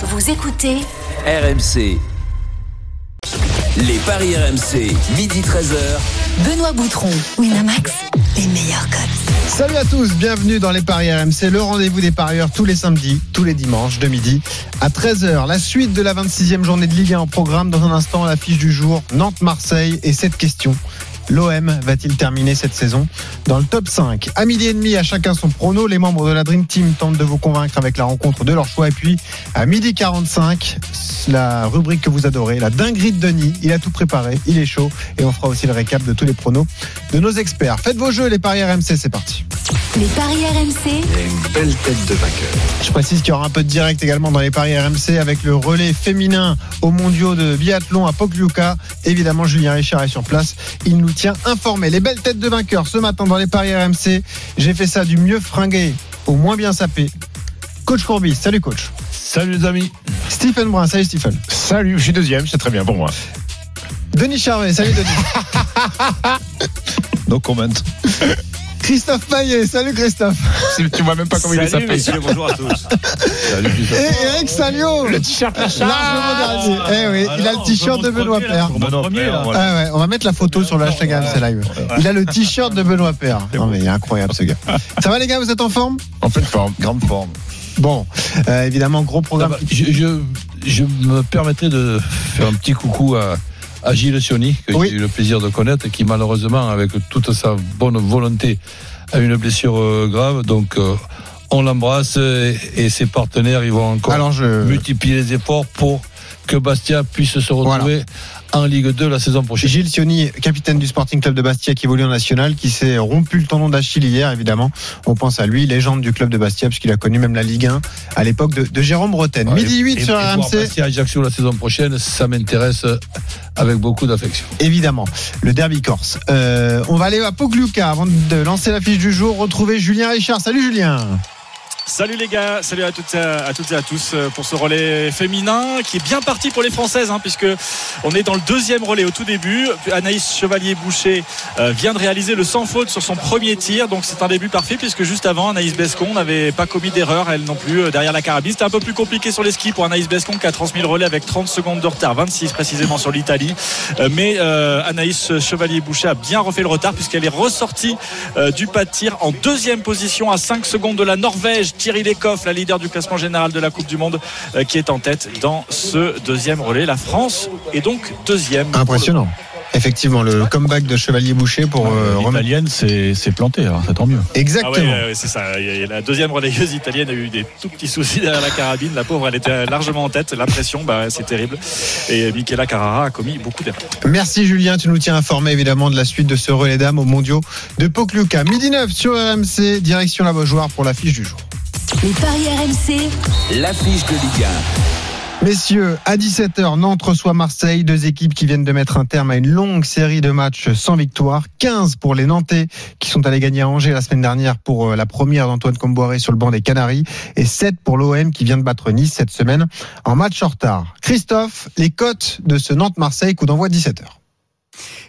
Vous écoutez RMC. Les paris RMC, midi 13h. Benoît Boutron, Winamax, les meilleurs codes. Salut à tous, bienvenue dans les Paris RMC, le rendez-vous des parieurs tous les samedis, tous les dimanches de midi à 13h. La suite de la 26e journée de Ligue 1 en programme. Dans un instant, l'affiche du jour, Nantes-Marseille et cette question. L'OM va-t-il terminer cette saison dans le top 5 À midi et demi, à chacun son prono. Les membres de la Dream Team tentent de vous convaincre avec la rencontre de leur choix. Et puis, à midi 45, la rubrique que vous adorez, la dinguerie de Denis. Il a tout préparé, il est chaud. Et on fera aussi le récap de tous les pronos de nos experts. Faites vos jeux, les paris RMC, c'est parti. Les paris RMC, une belle tête de vainqueur. Je précise qu'il y aura un peu de direct également dans les paris RMC avec le relais féminin aux mondiaux de biathlon à Pokljuka. Évidemment, Julien Richard est sur place. Il nous tient informés. Les belles têtes de vainqueurs ce matin dans les paris RMC. J'ai fait ça du mieux fringué au moins bien sapé. Coach Courbis, salut coach. Salut les amis. Stephen Brun, salut Stephen. Salut, je suis deuxième, c'est très bien pour moi. Denis Charvet, salut Denis. No comment. Christophe Payet, salut Christophe. Tu vois même pas comment il est Salut sapé. messieurs, bonjour à tous. Salut, Et Eric Salio. Le t-shirt Largement dernier. Eh oui, il a le t-shirt de Benoît Père. Ah ouais, on va mettre la photo sur le hashtag RMC Live. Il a le t-shirt de Benoît Père. Non mais il est incroyable ce gars. Ça va les gars, vous êtes en forme? En pleine forme, grande forme. Bon, euh, évidemment gros programme. Ah bah, je, je, je me permettrais de faire un petit coucou à, à Gilles Sioni, que Oui. j'ai eu le plaisir de connaître, qui malheureusement, avec toute sa bonne volonté, a une blessure euh, grave. Donc, euh, on l'embrasse et, et ses partenaires, ils vont encore je multiplier les efforts pour que Bastia puisse se retrouver en Ligue 2 la saison prochaine. Gilles Sioni, capitaine du Sporting Club de Bastia qui évolue en national, qui s'est rompu le tendon d'Achille hier, évidemment. On pense à lui, légende du club de Bastia, puisqu'il a connu même la Ligue 1 à l'époque de, de Jérôme Bretagne. Ouais, Midi 8 et- sur et RMC. Bastia Ajaccio la saison prochaine, ça m'intéresse avec beaucoup d'affection. Évidemment, le derby corse. Euh, on va aller à Pokljuka avant de lancer la fiche du jour. Retrouver Julien Richard. Salut Julien. Salut les gars, salut à toutes, à, toutes et à tous euh, pour ce relais féminin qui est bien parti pour les Françaises hein, puisque on est dans le deuxième relais au tout début. Anaïs Chevalier-Boucher euh, vient de réaliser le sans faute sur son premier tir, donc c'est un début parfait puisque juste avant Anaïs Bescon n'avait pas commis d'erreur, elle non plus euh, derrière la carabine. C'était un peu plus compliqué sur les skis pour Anaïs Bescon qui a transmis le relais avec 30 secondes de retard, 26 précisément sur l'Italie. Mais Anaïs Chevalier-Boucher a bien refait le retard puisqu'elle est ressortie du pas de tir en deuxième position à 5 secondes de la Norvège. Thierry Lecoff, la leader du classement général de la Coupe du Monde, euh, qui est en tête dans ce deuxième relais. La France est donc deuxième. Impressionnant. Effectivement, le comeback de Chevalier Boucher pour euh. L'italienne s'est plantée, alors c'est tant mieux. Ah ouais, Exactement. ouais, ouais, c'est ça. La deuxième relayeuse italienne a eu des tout petits soucis derrière la carabine. La pauvre, elle était largement en tête. La pression, bah, c'est terrible. Et Michela Carrara a commis beaucoup d'erreurs. Merci Julien, tu nous tiens informé évidemment de la suite de ce relais dames aux mondiaux de Pokljuka. Midi 9 sur RMC, direction la Beaujoire pour la fiche du jour. Les paris RMC, L'affiche de Ligue Messieurs, à 17h, Nantes reçoit Marseille, deux équipes qui viennent de mettre un terme à une longue série de matchs sans victoire. 15 pour les Nantais qui sont allés gagner à Angers la semaine dernière pour euh, la première d'Antoine Comboiré sur le banc des Canaries et 7 pour l'OM qui vient de battre Nice cette semaine en match en retard. Christophe, les cotes de ce Nantes-Marseille, coup d'envoi 17h.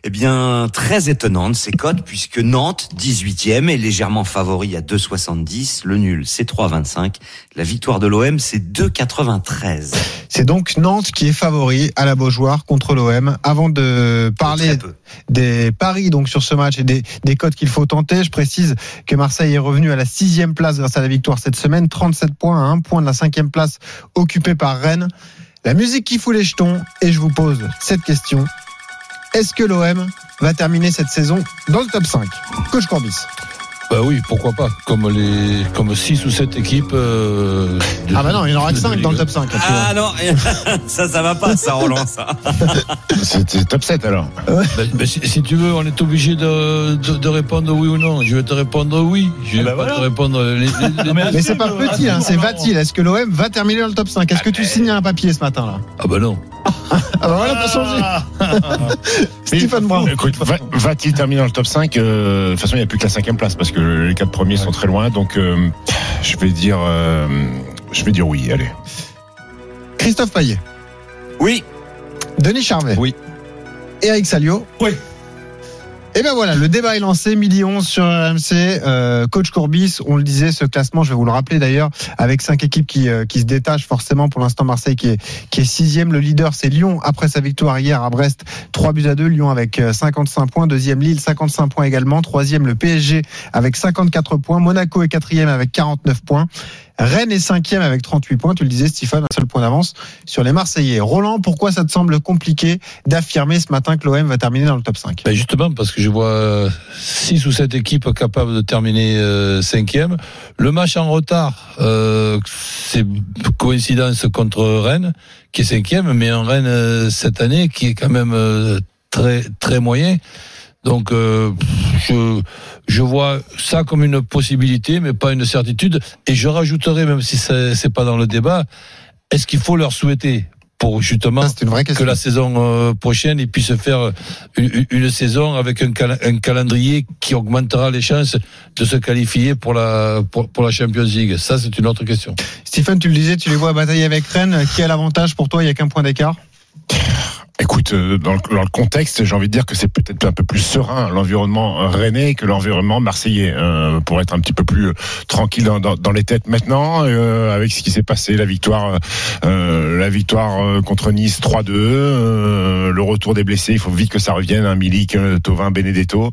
Eh bien, très étonnante ces cotes puisque Nantes, 18e, est légèrement favori à 2,70. Le nul, c'est 3,25. La victoire de l'OM, c'est 2,93. C'est donc Nantes qui est favori à la Beaujoire contre l'OM. Avant de parler des paris donc sur ce match et des, des cotes qu'il faut tenter. Je précise que Marseille est revenu à la sixième place grâce à la victoire cette semaine, 37 points à un point de la cinquième place occupée par Rennes. La musique qui fout les jetons et je vous pose cette question. Est-ce que l'OM va terminer cette saison dans le top 5 Coach Corbis. Bah oui, pourquoi pas. Comme les, comme 6 ou 7 équipes. euh, de- Ah bah non, il y en aura que de 5 Ligue dans le 1. top 5. Ah non, ça, ça va pas, ça Roland, ça. C'était top 7 alors. Bah, bah, si, si tu veux, on est obligé de, de, de répondre oui ou non. Je vais te répondre oui. Je vais bah pas voilà. te répondre les, les- les- Mais c'est pas petit, hein, c'est va-t-il Est-ce que l'OM va terminer dans le top 5 Est-ce que tu signes un papier ce matin là? Ah bah non. Ah bah voilà, t'as changé. Écoute, va- va-t-il terminer dans le top 5 Euh, De toute façon, il n'y a plus que la cinquième place parce que les quatre premiers sont très loin. Donc, euh, je vais dire, euh, je vais dire oui. Allez. Christophe Payet. Oui, Denis Charvet. Oui. Eric Salio. Oui. Et ben voilà, le débat est lancé, midi 11 sur RMC. Euh, Coach Courbis, on le disait, ce classement, je vais vous le rappeler d'ailleurs, avec cinq équipes qui, euh, qui se détachent forcément. Pour l'instant, Marseille qui est, qui est sixième. Le leader, c'est Lyon, après sa victoire hier à Brest, 3 buts à 2. Lyon avec euh, 55 points. Deuxième, Lille, 55 points également. Troisième, le PSG avec 54 points. Monaco est quatrième avec 49 points. Rennes est cinquième avec 38 points. Tu le disais, Stéphane, un seul point d'avance sur les Marseillais. Roland, pourquoi ça te semble compliqué d'affirmer ce matin que l'OM va terminer dans le top 5 Ben justement, parce que je vois 6 ou 7 équipes capables de terminer euh, cinquième. Le match en retard, euh, c'est coïncidence contre Rennes, qui est cinquième, mais en Rennes euh, cette année, qui est quand même euh, très très moyen. Donc euh, je je vois ça comme une possibilité, mais pas une certitude. Et je rajouterai, même si c'est pas dans le débat, est-ce qu'il faut leur souhaiter pour justement une vraie que la saison euh, prochaine, ils puissent faire une, une saison avec un, cal- un calendrier qui augmentera les chances de se qualifier pour la, pour, pour la Champions League. Ça, c'est une autre question. Stephen, tu le disais, tu les vois batailler avec Rennes. Qui a l'avantage pour toi? Il n'y a qu'un point d'écart Écoute, euh, dans le, dans le contexte, j'ai envie de dire que c'est peut-être un peu plus serein l'environnement rennais que l'environnement marseillais, euh, pour être un petit peu plus euh, tranquille dans, dans, dans les têtes maintenant, euh, avec ce qui s'est passé, la victoire, euh, la victoire euh, contre Nice 3-2, euh, le retour des blessés, il faut vite que ça revienne, hein, Milik, euh, Tovin, Benedetto.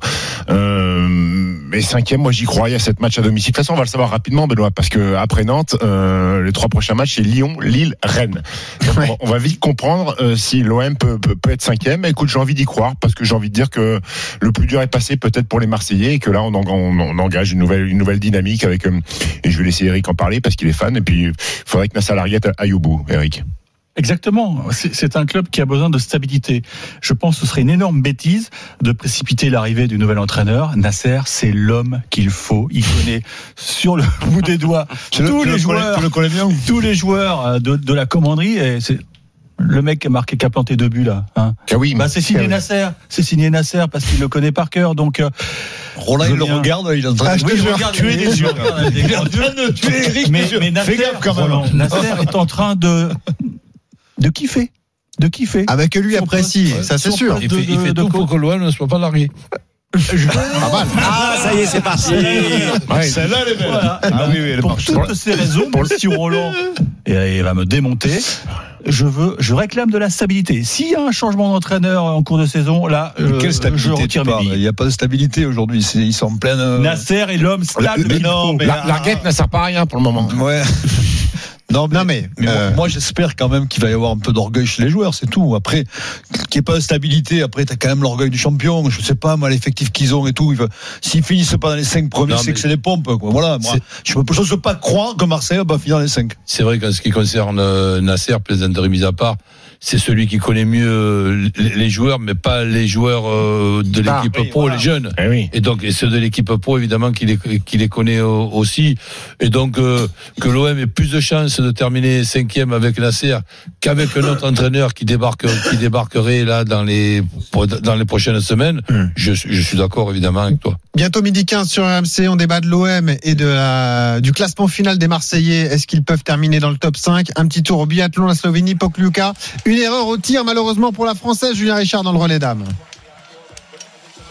Euh, mais cinquième, moi j'y crois, il y a cette match à domicile. De toute façon, on va le savoir rapidement, Benoît, parce que après Nantes, euh, les trois prochains matchs, c'est Lyon, Lille, Rennes. On va- on va vite comprendre euh, si l'OM peut, peut, être cinquième. Mais Écoute, j'ai envie d'y croire parce que j'ai envie de dire que le plus dur est passé peut-être pour les Marseillais et que là on, en- on, on engage une nouvelle, une nouvelle dynamique avec. euh, et je vais laisser Eric en parler parce qu'il est fan. Et puis il faudrait que Nassar Larriette aille au bout, Eric. Exactement. C'est un club qui a besoin de stabilité. Je pense que ce serait une énorme bêtise de précipiter l'arrivée du nouvel entraîneur. Nasser, c'est l'homme qu'il faut. Il connaît sur le bout des doigts tous les joueurs, bien tous les joueurs euh, de, de la commanderie. Et c'est le mec qui a marqué, qui a planté deux buts là. Hein. Ah oui, Bah, c'est signé Nasser. C'est signé Nasser parce qu'il le connaît par cœur. Donc euh, Roland, il le regarde, il est en train Ah, de oui, regarde, des yeux. Eric. Mais, mais Nasser, gaffe quand même. Roland, Nasser est en train de de kiffer, de kiffer. Avec lui poste, ça c'est sûr. Il fait, il de- fait de tout pour que l'OM ne soit pas largué. Pas mal. Ah, ça y est, c'est parti. Celle-là, elle est belle. Voilà. Eh ben, pour toutes ces raisons, même si Roland et il va me démonter, je veux, je réclame de la stabilité. S'il y a un changement d'entraîneur en cours de saison, là, euh, Quelle je stabilité tu retire mes parles Il billes. n'y a pas de stabilité aujourd'hui. Ils sont en pleine. euh, Nasser est l'homme stable. Mais non, mais- La- Larguette ne sert pas à rien pour le moment. Ouais. Non, mais, Non, mais, mais euh, moi, moi, j'espère quand même qu'il va y avoir un peu d'orgueil chez les joueurs, c'est tout. Après, qu'il n'y ait pas de stabilité, après, tu as quand même l'orgueil du champion. Je sais pas, moi, l'effectif qu'ils ont et tout. S'ils finissent pas dans les cinq premiers, c'est mais- que c'est des pompes, quoi. Voilà, moi, je ne peux pas croire que Marseille va finir dans les cinq. C'est vrai qu'en ce qui concerne euh, Nasser, plaisanterie mise à part, c'est celui qui connaît mieux euh, les joueurs, mais pas les joueurs euh, de Ah, l'équipe oui, pro, voilà. les jeunes. Eh oui. Et donc, et ceux de l'équipe pro, évidemment, qui les, qui les connaît euh, aussi. Et donc, euh, que l'OM ait plus de chances de terminer cinquième avec Nasser qu'avec un autre entraîneur qui débarque, qui débarquerait là dans les, dans les prochaines semaines, Hmm. je, je suis d'accord, évidemment, avec toi. Bientôt midi 15 sur RMC, on débat de l'OM et de la, du classement final des Marseillais. Est-ce qu'ils peuvent terminer dans le top 5 Un petit tour au biathlon, la Slovénie, Pokluka. Une erreur au tir, malheureusement pour la Française, Julien Richard dans le relais dames.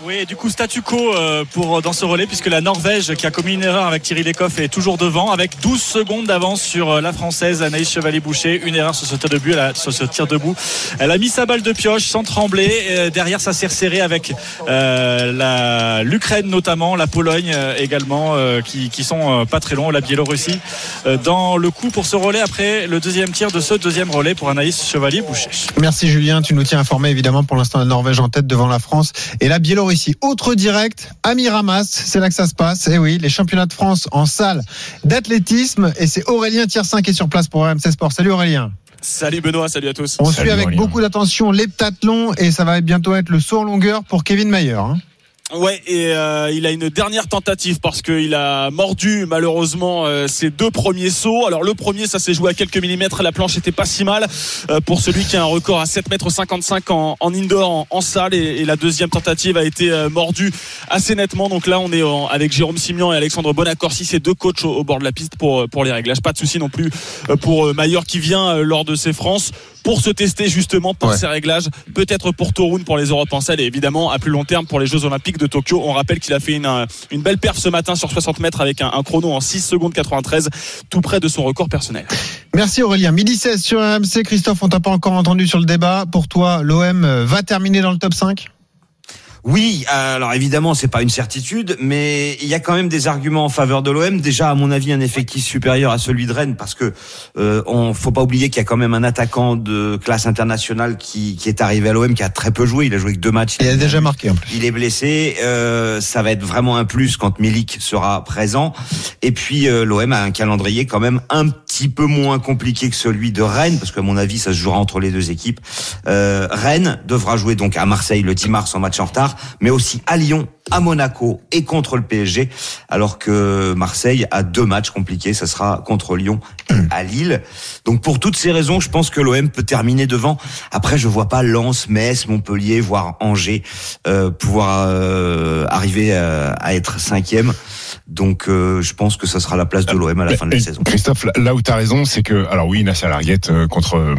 Oui, du coup, statu quo euh, pour, dans ce relais, puisque la Norvège, qui a commis une erreur avec Thierry Lecoff, est toujours devant, avec 12 secondes d'avance sur euh, la Française Anaïs Chevalier-Boucher. Une erreur sur ce tir debout. Elle a, sur ce tir debout. Elle a mis sa balle de pioche sans trembler. Euh, derrière, ça s'est resserré avec euh, l'Ukraine notamment, la Pologne euh, également, euh, qui, sont euh, pas très loin, la Biélorussie, euh, dans le coup pour ce relais après le deuxième tir de ce deuxième relais pour Anaïs Chevalier-Boucher. Merci Julien, tu nous tiens informé évidemment pour l'instant la Norvège en tête devant la France et la Biélorussie. Autre direct, Amiramas, c'est là que ça se passe. Et oui, les championnats de France en salle d'athlétisme et c'est Aurélien Tiersin qui est sur place pour RMC Sport. Salut Aurélien. Salut Benoît, salut à tous. On Salut suit avec Aurélien. beaucoup d'attention l'heptathlon et ça va bientôt être le saut en longueur pour Kevin Mayer. hein. Ouais, et euh, il a une dernière tentative parce qu'il a mordu malheureusement euh, ses deux premiers sauts. Alors le premier, ça s'est joué à quelques millimètres, la planche était pas si mal euh, pour celui qui a un record à 7 mètres 55 en, en indoor, en, salle, et, la deuxième tentative a été mordue assez nettement. Donc là, on est avec Jérôme Simian et Alexandre Bonacorsi, ces deux coachs au, bord de la piste pour pour les réglages. Pas de souci non plus pour Maillard qui vient lors de ses France pour se tester justement pour Ouais. ces réglages, peut-être pour Toruń pour les Europes en salle et évidemment à plus long terme pour les Jeux Olympiques de Tokyo. On rappelle qu'il a fait une, euh, une belle perf ce matin sur 60 mètres avec un, un chrono en 6 secondes 93, tout près de son record personnel. Merci Aurélien. Midi 16 sur RMC. Christophe, on t'a pas encore entendu sur le débat. Pour toi, l'OM va terminer dans le top 5 Oui, alors évidemment, c'est pas une certitude, mais il y a quand même des arguments en faveur de l'OM. Déjà, à mon avis, un effectif supérieur à celui de Rennes, parce que euh, on faut pas oublier qu'il y a quand même un attaquant de classe internationale qui, qui est arrivé à l'OM, qui a très peu joué. Il a joué que deux matchs. Il a déjà marqué en plus. Il est blessé. Euh, ça va être vraiment un plus quand Milik sera présent. Et puis euh, l'OM a un calendrier quand même un petit peu moins compliqué que celui de Rennes, parce qu'à mon avis, ça se jouera entre les deux équipes. Euh, Rennes devra jouer donc à Marseille le 10 mars en match en retard, mais aussi à Lyon, à Monaco et contre le PSG, alors que Marseille a deux matchs compliqués. Ça sera contre Lyon et à Lille. Donc pour toutes ces raisons, je pense que l'OM peut terminer devant. Après, je vois pas Lens, Metz, Montpellier, voire Angers euh, pouvoir euh, arriver à, à être cinquième. Donc euh, je pense que ça sera la place de l'OM à la fin de la saison. Christophe, là- où tu as raison, c'est que, alors oui, Nasser Larguette euh, contre, euh,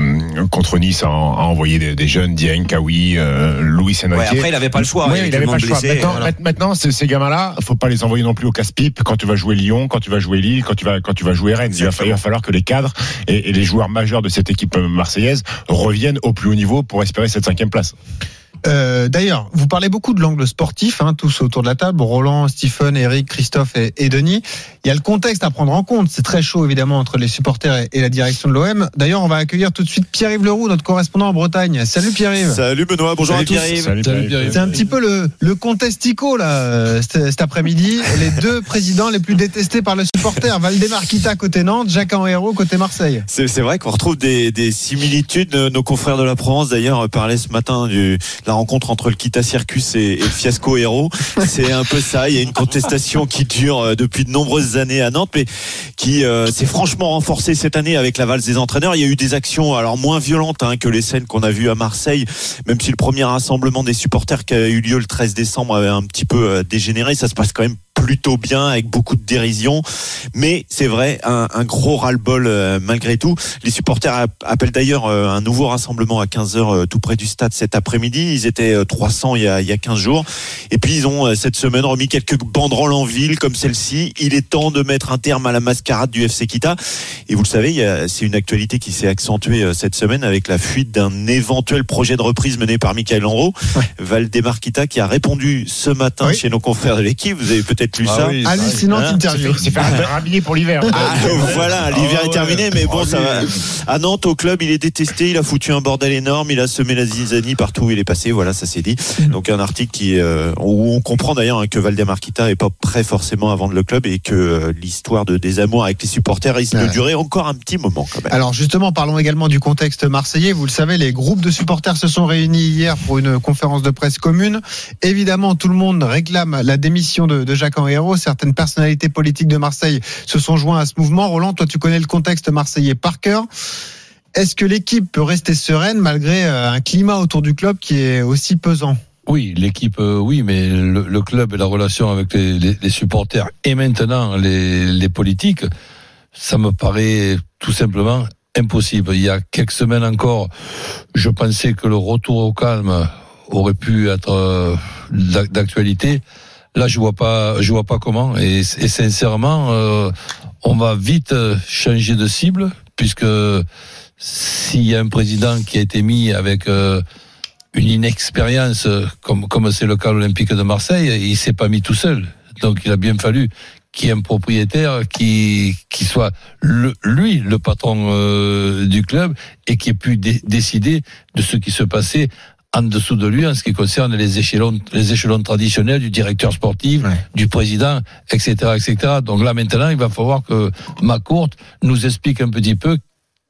contre Nice a, a envoyé des, des jeunes, Dieng, Kawi, euh, Louis Enrique. Ouais, après, il avait pas le choix. Oui, Il y avait il avait tout pas le choix. Maintenant, voilà. maintenant ces, ces gamins-là, faut pas les envoyer non plus au casse-pipe quand tu vas jouer Lyon, quand tu vas jouer Lille, quand tu vas, quand tu vas jouer Rennes. Il va, fa- il va falloir que les cadres et, et les joueurs majeurs de cette équipe euh, marseillaise reviennent au plus haut niveau pour espérer cette cinquième place. Euh, D'ailleurs, vous parlez beaucoup de l'angle sportif, hein, tous autour de la table, Roland, Stephen, Eric, Christophe et, et Denis. Il y a le contexte à prendre en compte. C'est très chaud, évidemment, entre les supporters et, et la direction de l'OM. D'ailleurs, on va accueillir tout de suite Pierre-Yves Leroux, notre correspondant en Bretagne. Salut Pierre-Yves. Salut Benoît, bonjour Salut à tous. Pierre-Yves. Salut, Salut, Pierre-Yves. C'est un petit peu le, le contestico, là, euh, cet, cet après-midi. Les deux présidents les plus détestés par le supporter. Valdemar Kita côté Nantes, Jacques Henriero côté Marseille. C'est vrai qu'on retrouve des, des similitudes. Nos confrères de la Provence, d'ailleurs, parlaient ce matin du, de la rencontre entre le Kita Circus et, le Fiasco Héros. C'est un peu ça. Il y a une contestation qui dure euh, depuis de nombreuses années à Nantes, mais qui euh, s'est franchement renforcée cette année avec la valse des entraîneurs. Il y a eu des actions, alors moins violentes hein, que les scènes qu'on a vues à Marseille, même si le premier rassemblement des supporters qui a eu lieu le 13 décembre avait un petit peu euh, dégénéré. Ça se passe quand même plutôt bien avec beaucoup de dérision mais c'est vrai un, gros ras-le-bol euh, malgré tout les supporters app- appellent d'ailleurs un nouveau rassemblement à 15h tout près du stade cet après-midi ils étaient euh, 300 il y a, il y a 15 jours et puis ils ont euh, cette semaine remis quelques banderoles en ville comme celle-ci il est temps de mettre un terme à la mascarade du FC Kita et vous le savez c'est une actualité qui s'est accentuée euh, cette semaine avec la fuite d'un éventuel projet de reprise mené par Michael Landreau Valdemar Kita qui a répondu ce matin Oui. chez nos confrères de l'équipe vous avez peut-être lu Ah ça oui, Hallucinante Hein, interview. C'est faire un pour l'hiver. ah, voilà, l'hiver Ah est terminé, ouais. mais bon, Oh, ça va. À Nantes, au club, il est détesté, il a foutu un bordel énorme, il a semé la zizanie partout où il est passé, voilà, ça c'est dit. Donc un article qui, euh, où on comprend d'ailleurs hein, que Valdemar Kita est pas prêt forcément à vendre le club et que euh, l'histoire de désamour avec les supporters risque Ouais. de durer encore un petit moment quand même. Alors justement, parlons également du contexte marseillais. Vous le savez, les groupes de supporters se sont réunis hier pour une conférence de presse commune. Évidemment, tout le monde réclame la démission de, de Jacques Henriero. Certaines personnalités politiques de Marseille se sont joints à ce mouvement. Roland, toi, tu connais le contexte marseillais par cœur. Est-ce que l'équipe peut rester sereine malgré euh, un climat autour du club qui est aussi pesant? Oui, l'équipe, euh, oui, mais le, club et la relation avec les, supporters et maintenant les, politiques, ça me paraît tout simplement impossible. Il y a quelques semaines encore, je pensais que le retour au calme aurait pu être euh, d'ac- d'actualité. Là, je vois pas, je vois pas comment. Et, sincèrement, on va vite changer de cible puisque s'il y a un président qui a été mis avec euh, une inexpérience euh, comme comme c'est le cas à l'Olympique de Marseille, il s'est pas mis tout seul. Donc il a bien fallu qu'il y ait un propriétaire qui qui soit le, lui le patron euh, du club et qui ait pu dé- décider de ce qui se passait en dessous de lui en ce qui concerne les échelons les échelons traditionnels du directeur sportif, Ouais. du président, etc., etc. Donc là maintenant, il va falloir que Macourte nous explique un petit peu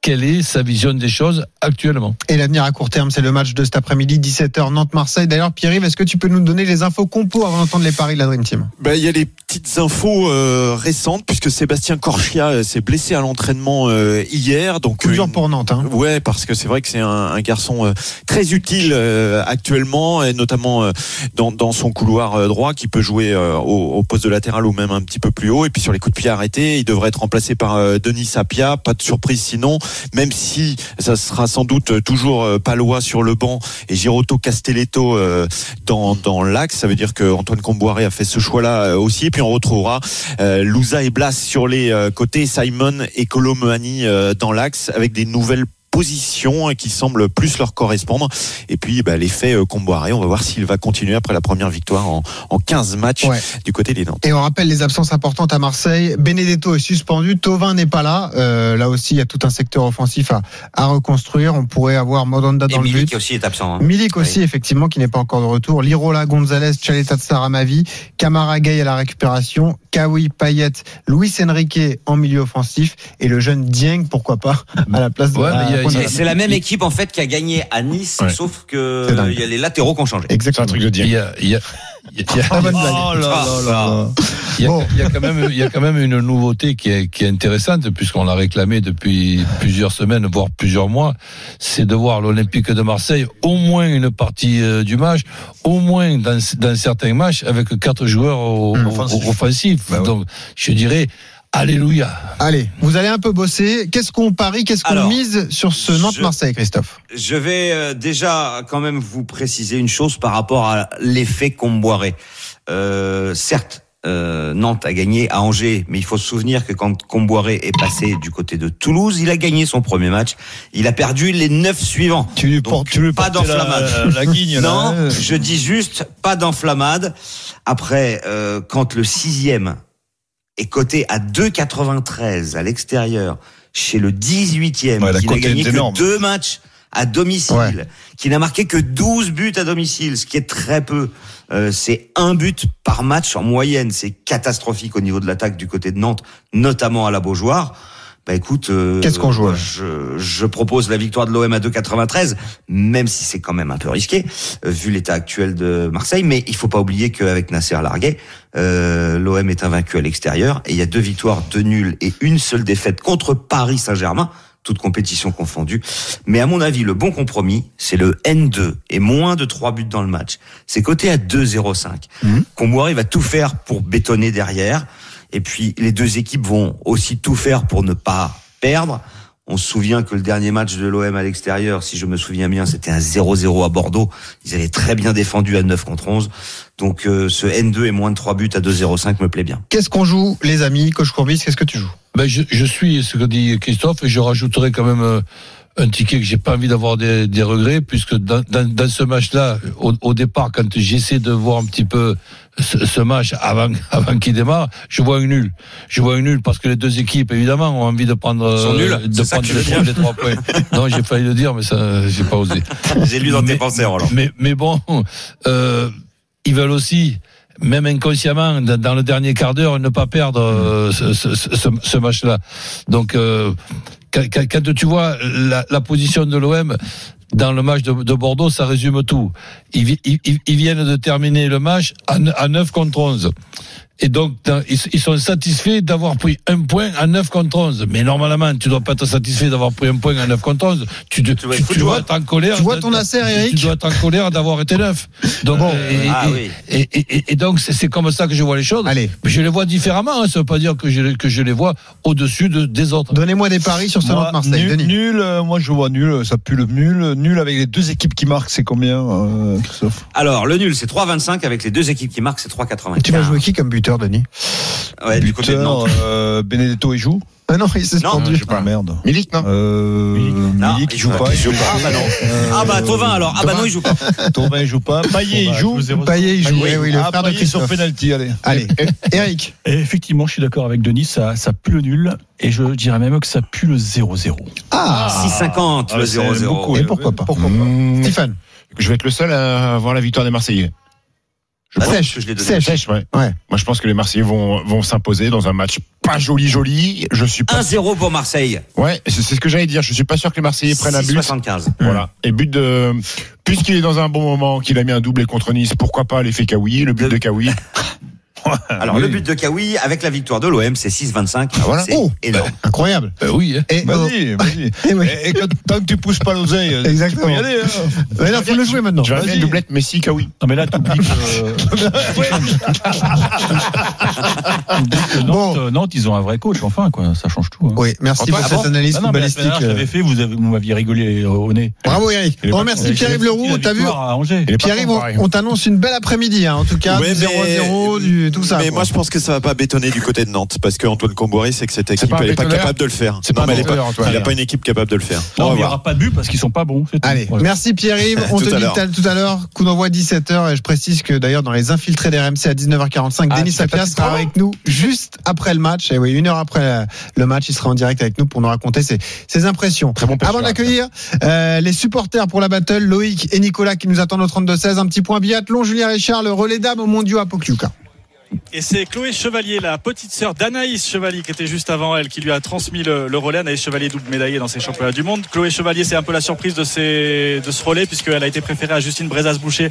quelle est sa vision des choses actuellement. Et l'avenir à court terme, c'est le match de cet après-midi, 17h Nantes-Marseille. D'ailleurs, Pierre-Yves, est-ce que tu peux nous donner les infos compos avant d'entendre les paris de la Dream Team? Ben, il y a les petites infos euh, récentes puisque Sébastien Corchia euh, s'est blessé à l'entraînement euh, hier. Donc Coup dur une- pour Nantes. Hein. Ouais, parce que c'est vrai que c'est un, un garçon euh, très utile euh, actuellement, et notamment euh, dans, dans son couloir euh, droit, qui peut jouer euh, au, au poste de latéral ou même un petit peu plus haut. Et puis sur les coups de pied arrêtés, il devrait être remplacé par euh, Denis Sapia. Pas de surprise sinon, même si ça sera sans doute euh, toujours euh, Palois sur le banc et Girotto Castelletto euh, dans, l'axe. Ça veut dire que Antoine a fait ce choix-là aussi. Et puis on retrouvera Louza et Blas sur les côtés, Simon et Colomani dans l'axe avec des nouvelles positions qui semblent plus leur correspondre. Et puis bah, l'effet euh, Comboiré, on va voir s'il va continuer après la première victoire en, en 15 matchs Ouais. du côté des Nantes. Et on rappelle les absences importantes à Marseille. Benedetto est suspendu, Tovin n'est pas là. Euh, là aussi, il y a tout un secteur offensif à, à reconstruire. On pourrait avoir Modanda Et dans le Milik but. aussi est absent. hein. Milik aussi, effectivement, qui n'est pas encore de retour. Lirola, Gonzalez, Chaleta Saramavi, Camara Gay à la récupération, Kawi, Payet, Luis Enrique en milieu offensif et le jeune Dieng, pourquoi pas, à la place de Ouais, a- C'est la même équipe en fait qui a gagné à Nice, Ouais. sauf que il y a les latéraux qui ont changé. C'est un Exactement. truc de Il dire. y a, il y a- il y a- il y a- Très bonne blague. Oh là là là. Il y, a, Bon. il y a quand même, il y a quand même une nouveauté qui est, qui est intéressante puisqu'on l'a réclamé depuis plusieurs semaines, voire plusieurs mois, c'est de voir l'Olympique de Marseille au moins une partie euh, du match, au moins dans, dans certains matchs avec quatre joueurs au- Mmh, offensifs. Bah ouais. Donc, je dirais, alléluia. Allez, vous allez un peu bosser. Qu'est-ce qu'on parie, qu'est-ce qu'on mise sur ce Nantes-Marseille, Christophe Je vais euh, déjà quand même vous préciser une chose par rapport à l'effet Comboiré. Euh, certes, euh, Nantes a gagné à Angers, mais il faut se souvenir que quand Comboiré est passé du côté de Toulouse, il a gagné son premier match. Il a perdu les neuf suivants. Tu lui portes, tu lui pas la, d'enflammade. la guigne, là, Non, hein. je dis juste pas d'enflammade. Après, euh, quand le sixième est coté à 2,93 à l'extérieur, chez le 18e, Ouais, la qui n'a gagné que deux matchs à domicile, Ouais. qui n'a marqué que 12 buts à domicile, ce qui est très peu. Euh, c'est un but par match en moyenne. C'est catastrophique au niveau de l'attaque du côté de Nantes, notamment à la Beaujoire. Bah écoute, euh, Qu'est-ce qu'on joue, là? je, je propose la victoire de l'OM à 2,93, même si c'est quand même un peu risqué euh, vu l'état actuel de Marseille. Mais il faut pas oublier qu'avec Nasser Larguet, euh, l'OM est invaincu à l'extérieur et il y a deux victoires, deux nuls et une seule défaite contre Paris Saint-Germain toute compétition confondue. Mais à mon avis, le bon compromis, c'est le N2 et moins de 3 buts dans le match. C'est coté à 2,05. Mhm. Comboiré va tout faire pour bétonner derrière. Et puis, les deux équipes vont aussi tout faire pour ne pas perdre. On se souvient que le dernier match de l'OM à l'extérieur, si je me souviens bien, c'était un 0-0 à Bordeaux. Ils avaient très bien défendu à 9 contre 11. Donc, euh, ce N2 et moins de 3 buts à 2,05 me plaît bien. Qu'est-ce qu'on joue, les amis? Coach Courbis, qu'est-ce que tu joues? Ben, je, je suis ce que dit Christophe et je rajouterai quand même euh, un ticket que j'ai pas envie d'avoir des, des regrets puisque dans, dans, dans ce match-là, au, au départ, quand j'essaie de voir un petit peu ce, ce match avant, avant qu'il démarre, je vois un nul. Je vois un nul parce que les deux équipes, évidemment, ont envie de prendre, Sont euh, nuls de prendre les, trois, les trois points. Non, j'ai failli le dire, mais ça, j'ai pas osé. J'ai lu dans tes Mais- pensées, Roland. Mais, mais bon, euh, ils veulent aussi, même inconsciemment, dans le dernier quart d'heure, ne pas perdre euh, ce, ce- ce- ce match-là. Donc, euh, quand, quand- quand tu vois la, la position de l'OM dans le match de, de Bordeaux, ça résume tout. Ils, vi- ils- ils- ils viennent de terminer le match à, à 9 contre 11. Et donc, ils, sont satisfaits d'avoir pris un point à 9 contre 11. Mais normalement, tu dois pas être satisfait d'avoir pris un point à 9 contre 11. Tu, te- dois tu, être tu dois être en colère. Tu vois ton tu- Eric Tu dois être en colère d'avoir été 9. Donc, Bon. et, Ah et- oui. et, et- et- et donc, c'est comme ça que je vois les choses. Allez. Mais je les vois différemment. Hein. Ça veut pas dire que je, les- que je les vois au-dessus de, des autres. Donnez-moi des paris sur ce Moi, Nantes-Marseille, nul, Denis. nul, euh, moi je vois nul, ça pue le nul. Nul avec les deux équipes qui marquent, c'est combien, euh, Christophe? Alors, le nul, c'est 3,25 avec les deux équipes qui marquent, c'est 3,95. Tu vas jouer qui comme buteur, Denis Ouais, du côté de Buteur, Nantes. euh, Benedetto il joue Ah non, il s'est suspendu. Je sais pas, merde. Milik, non Euh, Non, Milik, il il joue pas. pas. il joue Ah bah non. Euh, Ah bah Tovin alors. Ah bah non, il joue pas. Thauvin, il joue pas. Payet, il joue. Payet, il joue. Eh oui, le ah, frère de sur penalty, allez. Allez, Eric. Et effectivement, je suis d'accord avec Denis, ça, ça pue le nul. Et je dirais même que ça pue le 0-0. Ah, 6,50 Ah, le c'est 0-0. beaucoup, Et pourquoi pas Pourquoi Mmh, Stéphane. Je vais être le seul à avoir la victoire des Marseillais. Ah, Sèche, je l'ai donné. sèche. Sèche, ouais. Ouais. Moi, je pense que les Marseillais vont, vont s'imposer dans un match pas joli, joli. Je suis pas. 1-0 pour Marseille. Ouais, c'est c'est ce que j'allais dire. Je suis pas sûr que les Marseillais prennent un but. 75. Voilà. Et but de, puisqu'il est dans un bon moment, qu'il a mis un doublé contre Nice, pourquoi pas l'effet Kawi, le but de Kawi. Alors oui. le but de Kawi avec la victoire de l'OM, c'est 6-25. voilà. C'est Oh. énorme. Incroyable. Ben oui, hein. Et, oh, Vas-y, vas-y. eh oui. Et, et quand- tant que tu pousses pas l'oseille, tu Exactement. peux y aller. hein. Mais là, faut le jouer maintenant. Je vais faire Vas-y. une doublette Messi Kawi. Non mais là que, t'oublies que Nantes, Bon. euh, Nantes, ils ont un vrai coach enfin quoi, ça change tout. hein. Oui, merci Antoine, pour ah cette analyse Ah non, mais footballistique. je l'avais fait, vous avez- vous m'aviez rigolé au nez. Bravo Eric. On remercie Pierre-Yves Leroux. T'as vu Pierre-Yves, on, t'annonce une belle après-midi, hein, en tout cas, Ouais, du 0-0, du, tout ça. mais quoi. moi je pense que ça va pas bétonner du côté de Nantes parce qu'Antoine Comboiré c'est que cette équipe pas elle est pas capable de le faire. C'est pas Non, mais elle pas- Antoine. il n'y a pas une équipe capable de le faire. On Non, il n'y aura pas de but parce qu'ils sont pas bons. c'est. Allez, merci Pierre-Yves. On Tout te à dit l'heure. tout à l'heure, coup d'envoi 17h. Et je précise que d'ailleurs, dans les infiltrés des RMC à 19h45, Ah, Denis Sapia sera avec nous juste après le match. Et oui, une heure après le match, il sera en direct avec nous pour nous raconter ses, ses impressions. Très bon Avant d'accueillir euh, les supporters pour la battle, Loïc et Nicolas qui nous attendent au 32-16. Un petit point biathlon, Julien Richard, le relais d'âme au mondiaux à Pokljuka. Et c'est Chloé Chevalier, la petite sœur d'Anaïs Chevalier, qui était juste avant elle, qui lui a transmis le, le relais. Anaïs Chevalier, double médaillée dans ces championnats du monde. Chloé Chevalier, c'est un peu la surprise de, ces, de ce relais, puisqu'elle a été préférée à Justine Brezas-Boucher,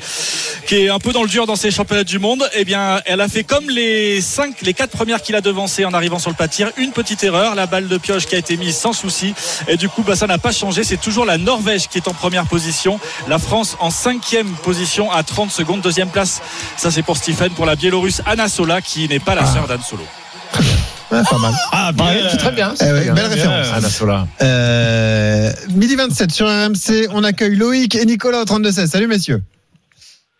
qui est un peu dans le dur dans ces championnats du monde. Eh bien, elle a fait comme les cinq, les quatre premières qu'il a devancées en arrivant sur le pas de tir. Une petite erreur, la balle de pioche qui a été mise sans souci. Et du coup, bah, ça n'a pas changé. C'est toujours la Norvège qui est en première position. La France en cinquième position à 30 secondes. Deuxième place, ça c'est pour Stephen. Pour la Biélorusse, Anna Sola, qui n'est pas la sœur d'Anne Solo. Ouais, pas mal. Ah, bien. C'est très bien. Eh c'est très bien. belle référence. Anna Sola. Euh, midi 27 sur RMC, on accueille Loïc et Nicolas au 32-16. Salut messieurs.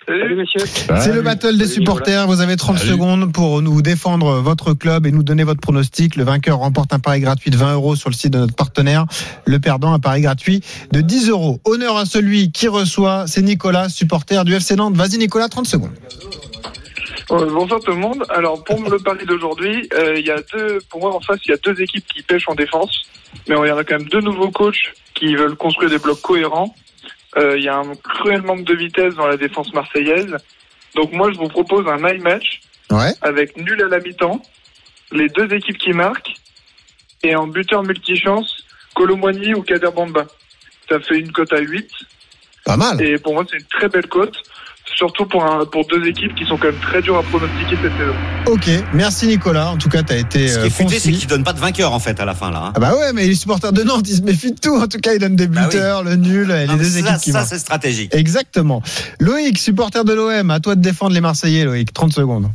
Salut messieurs. C'est le battle des supporters. Vous avez 30 Salut. secondes pour nous défendre votre club et nous donner votre pronostic. Le vainqueur remporte un pari gratuit de 20 euros sur le site de notre partenaire. Le perdant, un pari gratuit de 10 euros. Honneur à celui qui reçoit. C'est Nicolas, supporter du FC Nantes. Vas-y Nicolas, 30 secondes. Euh, bonsoir tout le monde. Alors pour le pari d'aujourd'hui, euh, il y a deux, pour moi en face, il y a deux équipes qui pêchent en défense, mais il y en a quand même deux nouveaux coachs qui veulent construire des blocs cohérents. Euh, Il y a un cruel manque de vitesse dans la défense marseillaise. Donc moi je vous propose un high match Ouais. avec nul à la mi-temps, les deux équipes qui marquent et en buteur multichance, Colomboigny ou Kader Bamba. Ça fait une cote à 8. Pas mal. Et pour moi, c'est une très belle cote, surtout pour, un, pour deux équipes qui sont quand même très dures à pronostiquer cette saison. Ok. Merci Nicolas. En tout cas, t'as été Ce qui euh, est futé, c'est concis. qu'ils donnent pas de vainqueur en fait à la fin là. hein. Ah bah ouais, mais les supporters de Nantes, ils se méfient de tout. En tout cas, ils donnent des Bah oui. buteurs, le nul, et Non, les deux ça, équipes qui ça c'est stratégique. Exactement. Loïc, supporter de l'OM, à toi de défendre les Marseillais, Loïc. 30 secondes.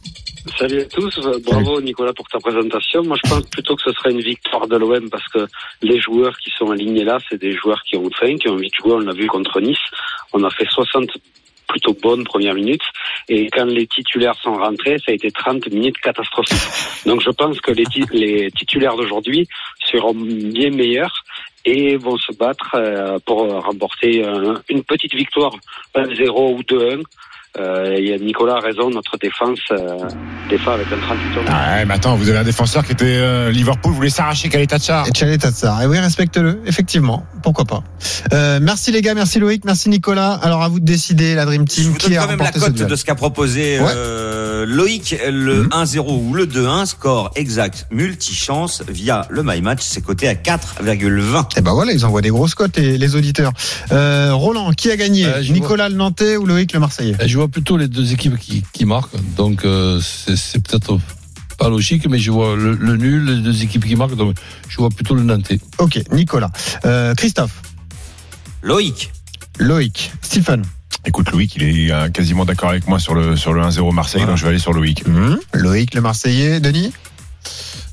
Salut à tous, Euh, bravo Nicolas pour ta présentation. Moi je pense plutôt que ce serait une victoire de l'OM parce que les joueurs qui sont alignés là, c'est des joueurs qui ont faim, qui ont envie de jouer, on l'a vu contre Nice. On a fait 60 plutôt bonnes premières minutes et quand les titulaires sont rentrés, ça a été 30 minutes catastrophiques. Donc je pense que les, ti- les titulaires d'aujourd'hui seront bien meilleurs et vont se battre euh, pour remporter euh, une petite victoire 1-0 ou 2-1. Euh, et Nicolas a raison, notre défense euh, défend avec un 38 hommes. Ah ouais, mais attends, vous avez un défenseur qui était euh, Liverpool, vous voulez s'arracher Kaletacha. Et Chalet Tatsar. Et oui, respecte-le, effectivement. Pourquoi pas. Euh, merci les gars, merci Loïc, merci Nicolas. Alors à vous de décider, la Dream Je Team, vous qui donne a quand même la cote de ce qu'a proposé Ouais. euh, Loïc, le 1-0 ou le 2-1, score exact, multichance via le My Match, c'est coté à 4,20. Et ben voilà, ils envoient des grosses cotes, les, les auditeurs. Euh, Roland, qui a gagné? Euh, je Nicolas le Nantais ou Loïc le Marseillais? Je vois plutôt les deux équipes qui, qui marquent. Donc, euh, c'est peut-être pas logique, mais je vois le, le nul, les deux équipes qui marquent. Donc, je vois plutôt le Nantais. Ok, Nicolas. Euh, Christophe, Loïc, Loïc, Stephen, Écoute, Loïc, il est quasiment d'accord avec moi sur le, sur le 1-0 Marseille, donc je vais aller sur Loïc. Loïc le Marseillais, Denis?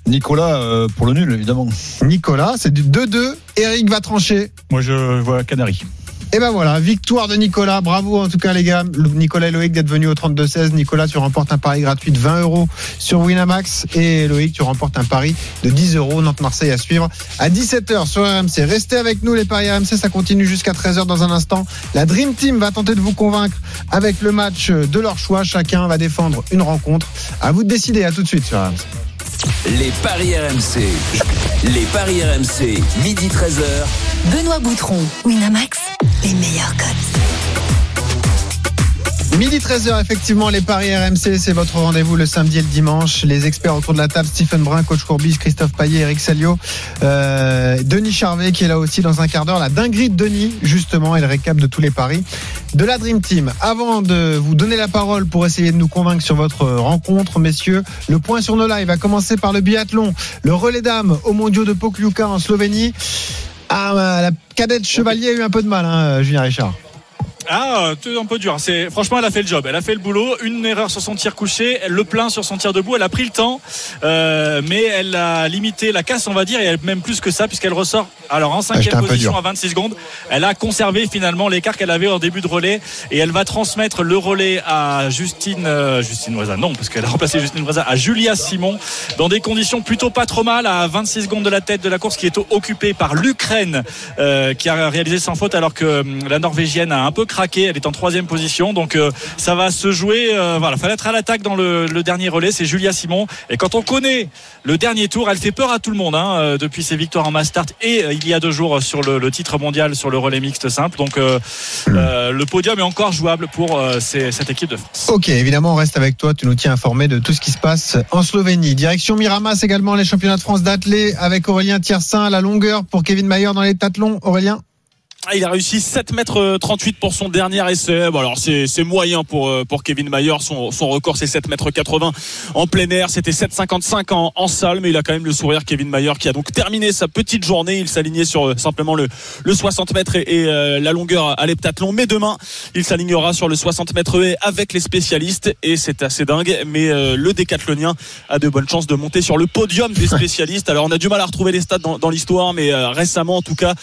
Nicolas, euh, pour le nul, évidemment. Nicolas, c'est du 2-2. Eric va trancher. Moi je vois Canary. Et ben voilà, victoire de Nicolas. Bravo en tout cas les gars. Nicolas et Loïc d'être venus au 32-16. Nicolas, tu remportes un pari gratuit de 20 euros sur Winamax. Et Loïc, tu remportes un pari de 10 euros. Nantes-Marseille à suivre à 17h sur RMC. Restez avec nous les paris RMC, ça continue jusqu'à 13h dans un instant. La Dream Team va tenter de vous convaincre avec le match de leur choix. Chacun va défendre une rencontre. À vous de décider. À tout de suite sur RMC. Les paris RMC. Les paris RMC, midi 13h. Benoît Boutron, Winamax, les meilleurs cotes. Midi 13h, effectivement, les paris RMC, c'est votre rendez-vous le samedi et le dimanche. Les experts autour de la table, Stephen Brun, coach Courbis, Christophe Payet, Eric Salio, euh, Denis Charvet qui est là aussi dans un quart d'heure. La dinguerie de Denis, justement, et le récap de tous les paris. de la Dream Team. Avant de vous donner la parole pour essayer de nous convaincre sur votre rencontre, messieurs, le point sur nos lives va commencer par le biathlon. Le relais dames au mondiaux de Pokljuka en Slovénie. Ah, la cadette Chevalier a eu un peu de mal, hein, Julien Richard. Ah, un peu dur. C'est franchement, elle a fait le job. Elle a fait le boulot. Une erreur sur son tir couché, le plein sur son tir debout. Elle a pris le temps, euh, mais elle a limité la casse, on va dire, et elle, même plus que ça, puisqu'elle ressort. Alors en cinquième Ah, peu position à 26 secondes, elle a conservé finalement l'écart qu'elle avait en début de relais, et elle va transmettre le relais à Justine, euh, Justine Voisin, non, parce qu'elle a remplacé Justine Voisin, à Julia Simon, dans des conditions plutôt pas trop mal, à 26 secondes de la tête de la course, qui est occupée par l'Ukraine, euh, qui a réalisé sans faute, alors que hum, la Norvégienne a un peu craqué. Elle est en troisième position, donc euh, ça va se jouer. euh, voilà, fallait être à l'attaque dans le, le dernier relais. C'est Julia Simon. Et quand on connaît le dernier tour, elle fait peur à tout le monde hein, euh, depuis ses victoires en mass start et euh, il y a deux jours sur le, titre mondial sur le relais mixte simple. Donc euh, euh, le podium est encore jouable pour euh, cette équipe de France. Ok, évidemment, on reste avec toi. Tu nous tiens informé de tout ce qui se passe en Slovénie. Direction Miramas également, les championnats de France d'athlé avec Aurélien Tiersin à la longueur pour Kevin Mayer dans les tatelons. Aurélien? Il a réussi 7 mètres 38 pour son dernier essai. Bon, alors c'est c'est moyen pour euh, pour Kevin Mayer. Son, son record c'est 7 mètres 80 en plein air. C'était 7,55 en, en salle, mais il a quand même le sourire Kevin Mayer qui a donc terminé sa petite journée. Il s'alignait sur euh, simplement le le 60 mètres et, et, euh, la longueur à l'heptathlon. Mais demain, il s'alignera sur le 60 mètres et avec les spécialistes et c'est assez dingue. Mais euh, le décathlonien a de bonnes chances de monter sur le podium des spécialistes. Alors on a du mal à retrouver les stats dans, dans l'histoire, mais euh, récemment en tout cas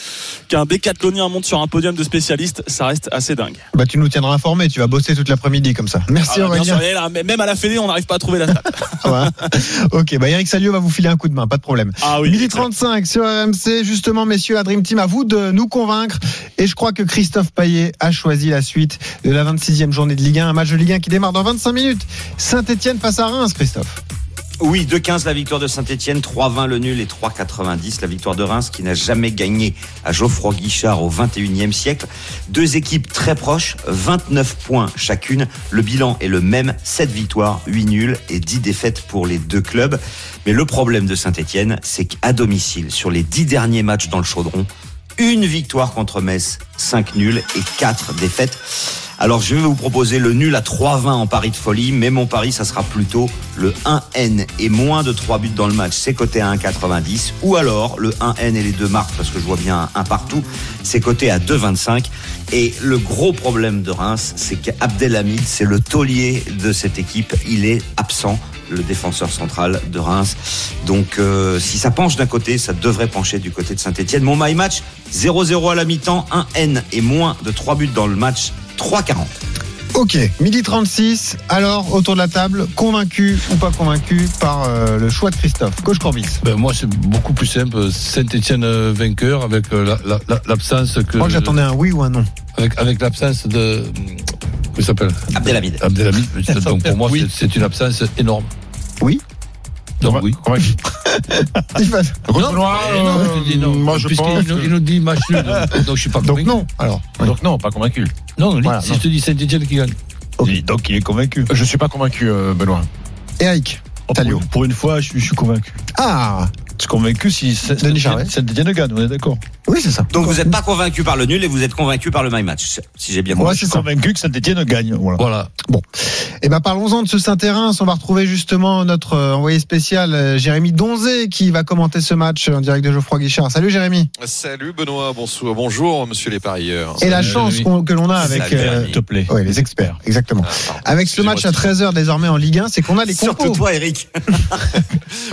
qu'un décathlonien monte sur un podium de spécialistes, ça reste assez dingue. bah, Tu nous tiendras informé. Tu vas bosser toute l'après-midi comme ça. Merci Ah, Aurélien. sûr, là, même à la Fédé, on n'arrive pas à trouver la stat. Ah ouais. ok, bah Eric Salio va vous filer un coup de main, pas de problème. Ah oui, Midi excellent. 35 sur RMC, justement, messieurs, la Dream Team, à vous de nous convaincre. Et je crois que Christophe Paillet a choisi la suite de la 26e journée de Ligue 1, un match de Ligue 1 qui démarre dans 25 minutes. Saint-Etienne face à Reims, Christophe. Oui, 2-15 la victoire de Saint-Etienne, 3-20 le nul et 3-90 la victoire de Reims qui n'a jamais gagné à Geoffroy Guichard au 21e siècle. Deux équipes très proches, 29 points chacune. Le bilan est le même, 7 victoires, 8 nuls et 10 défaites pour les deux clubs. Mais le problème de Saint-Etienne, c'est qu'à domicile, sur les 10 derniers matchs dans le chaudron, une victoire contre Metz, 5 nuls et 4 défaites. Alors je vais vous proposer le nul à 3-20 en pari de folie, mais mon pari ça sera plutôt le 1N et moins de 3 buts dans le match, c'est coté à 1,90 ou alors le 1N et les deux marques parce que je vois bien un partout, c'est coté à 2,25 et le gros problème de Reims, c'est qu'Abdelhamid, c'est le taulier de cette équipe, il est absent le défenseur central de Reims. Donc euh, si ça penche d'un côté, ça devrait pencher du côté de Saint-Etienne. Mon my match, 0-0 à la mi-temps, 1 N et moins de 3 buts dans le match, 3,40. Ok, midi 36. Alors, autour de la table, convaincu ou pas convaincu par euh, le choix de Christophe Coach Corbis? Ben, moi, c'est beaucoup plus simple. Saint-Etienne vainqueur avec euh, la- la- la- l'absence que. Que j'attendais un oui ou un non. Avec, avec l'absence de. Comment il s'appelle Abdelhamid. Abdelhamid. Donc pour moi, c'est- c'est une absence énorme. Oui Donc oui. Non, non, je dis non. moi, je pense nous, il nous dit match nul. Donc, donc je suis pas Donc convaincu. non, alors. Donc non, pas convaincu. Non, non, Voilà, si non. je te dis Saint-Etienne qui gagne. Donc il est convaincu. Je suis pas convaincu, euh, Benoît. Eric Oh, pour, pour une fois, je, suis- je suis convaincu. Ah Je suis convaincu si. Saint-Etienne gagne, on est d'accord. Oui, c'est ça. Donc vous n'êtes pas convaincu par le nul et vous êtes convaincu par le my match, si j'ai bien compris. Je c'est suis ça. convaincu que Saint-Etienne gagne. Voilà. Voilà. Eh ben parlons-en de ce Saint-Terrain. On va retrouver justement notre euh, envoyé spécial euh, Jérémy Donzé qui va commenter ce match en direct de Geoffroy Guichard. Salut Jérémy. Salut Benoît, bonsoir, bonjour monsieur les parieurs. Et la chance que l'on a avec euh, te plaît. ouais, les experts, exactement. Ah. Avec ce match à Excusez-moi, 13h désormais en Ligue 1, c'est qu'on a les Surtout compos. toi, Eric.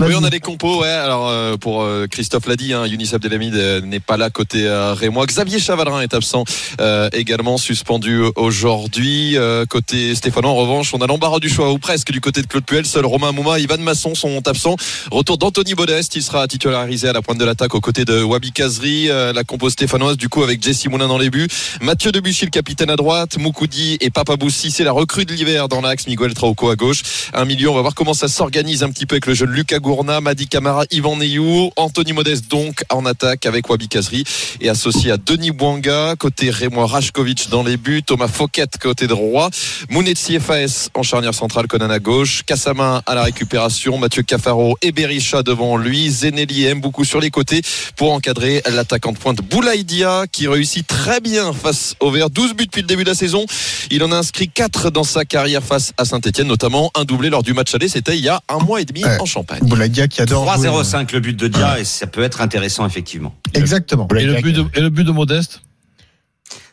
Oui, on a des compos, ouais. Alors euh, pour euh, Christophe l'a dit, hein, Younis Abdelhamid euh, n'est pas là côté euh, Rémois. Xavier Chavadrin est absent, euh, également suspendu aujourd'hui. Euh, côté Stéphano, en revanche, on a l'embarras du choix ou presque du côté de Claude Puel. Seul Romain Mouma, Ivan Masson sont absents. Retour d'Anthony Modeste, il sera titularisé à la pointe de l'attaque aux côtés de Wabi Kazri. La compo stéphanoise du coup avec Jesse Moulin dans les buts. Mathieu Debuchy, le capitaine à droite. Moukoudi et Papa Boussi, c'est la recrue de l'hiver dans l'axe. Miguel Trauco à gauche. Un milieu, on va voir comment ça s'organise un petit peu avec le jeune Lucas Gourna, Madi Camara, Yvan Neyou, Anthony Modeste donc en attaque avec Wabi Kazri Est associé à Denis Bouanga. Côté Rémois Rajkovic dans les buts. Thomas Fouquet côté droit. Mounetsi FAS en charnière centrale. Conan à gauche. Kassama à la récupération. Mathieu Cafaro et Berisha devant lui. Zeneli et Mboukou sur les côtés pour encadrer l'attaquant de pointe Boulaïdia qui réussit très bien face au Vert. 12 buts depuis le début de la saison. Il en a inscrit 4 dans sa carrière face à Saint-Etienne, notamment un doublé lors du match aller. C'était il y a un mois et demi Ouais. en Champagne. Boulaïdia qui adore. jouer. 3-0-5 le but de Dia et ça peut être intéressant effectivement. Exactement. Et le but de, et le but de Modeste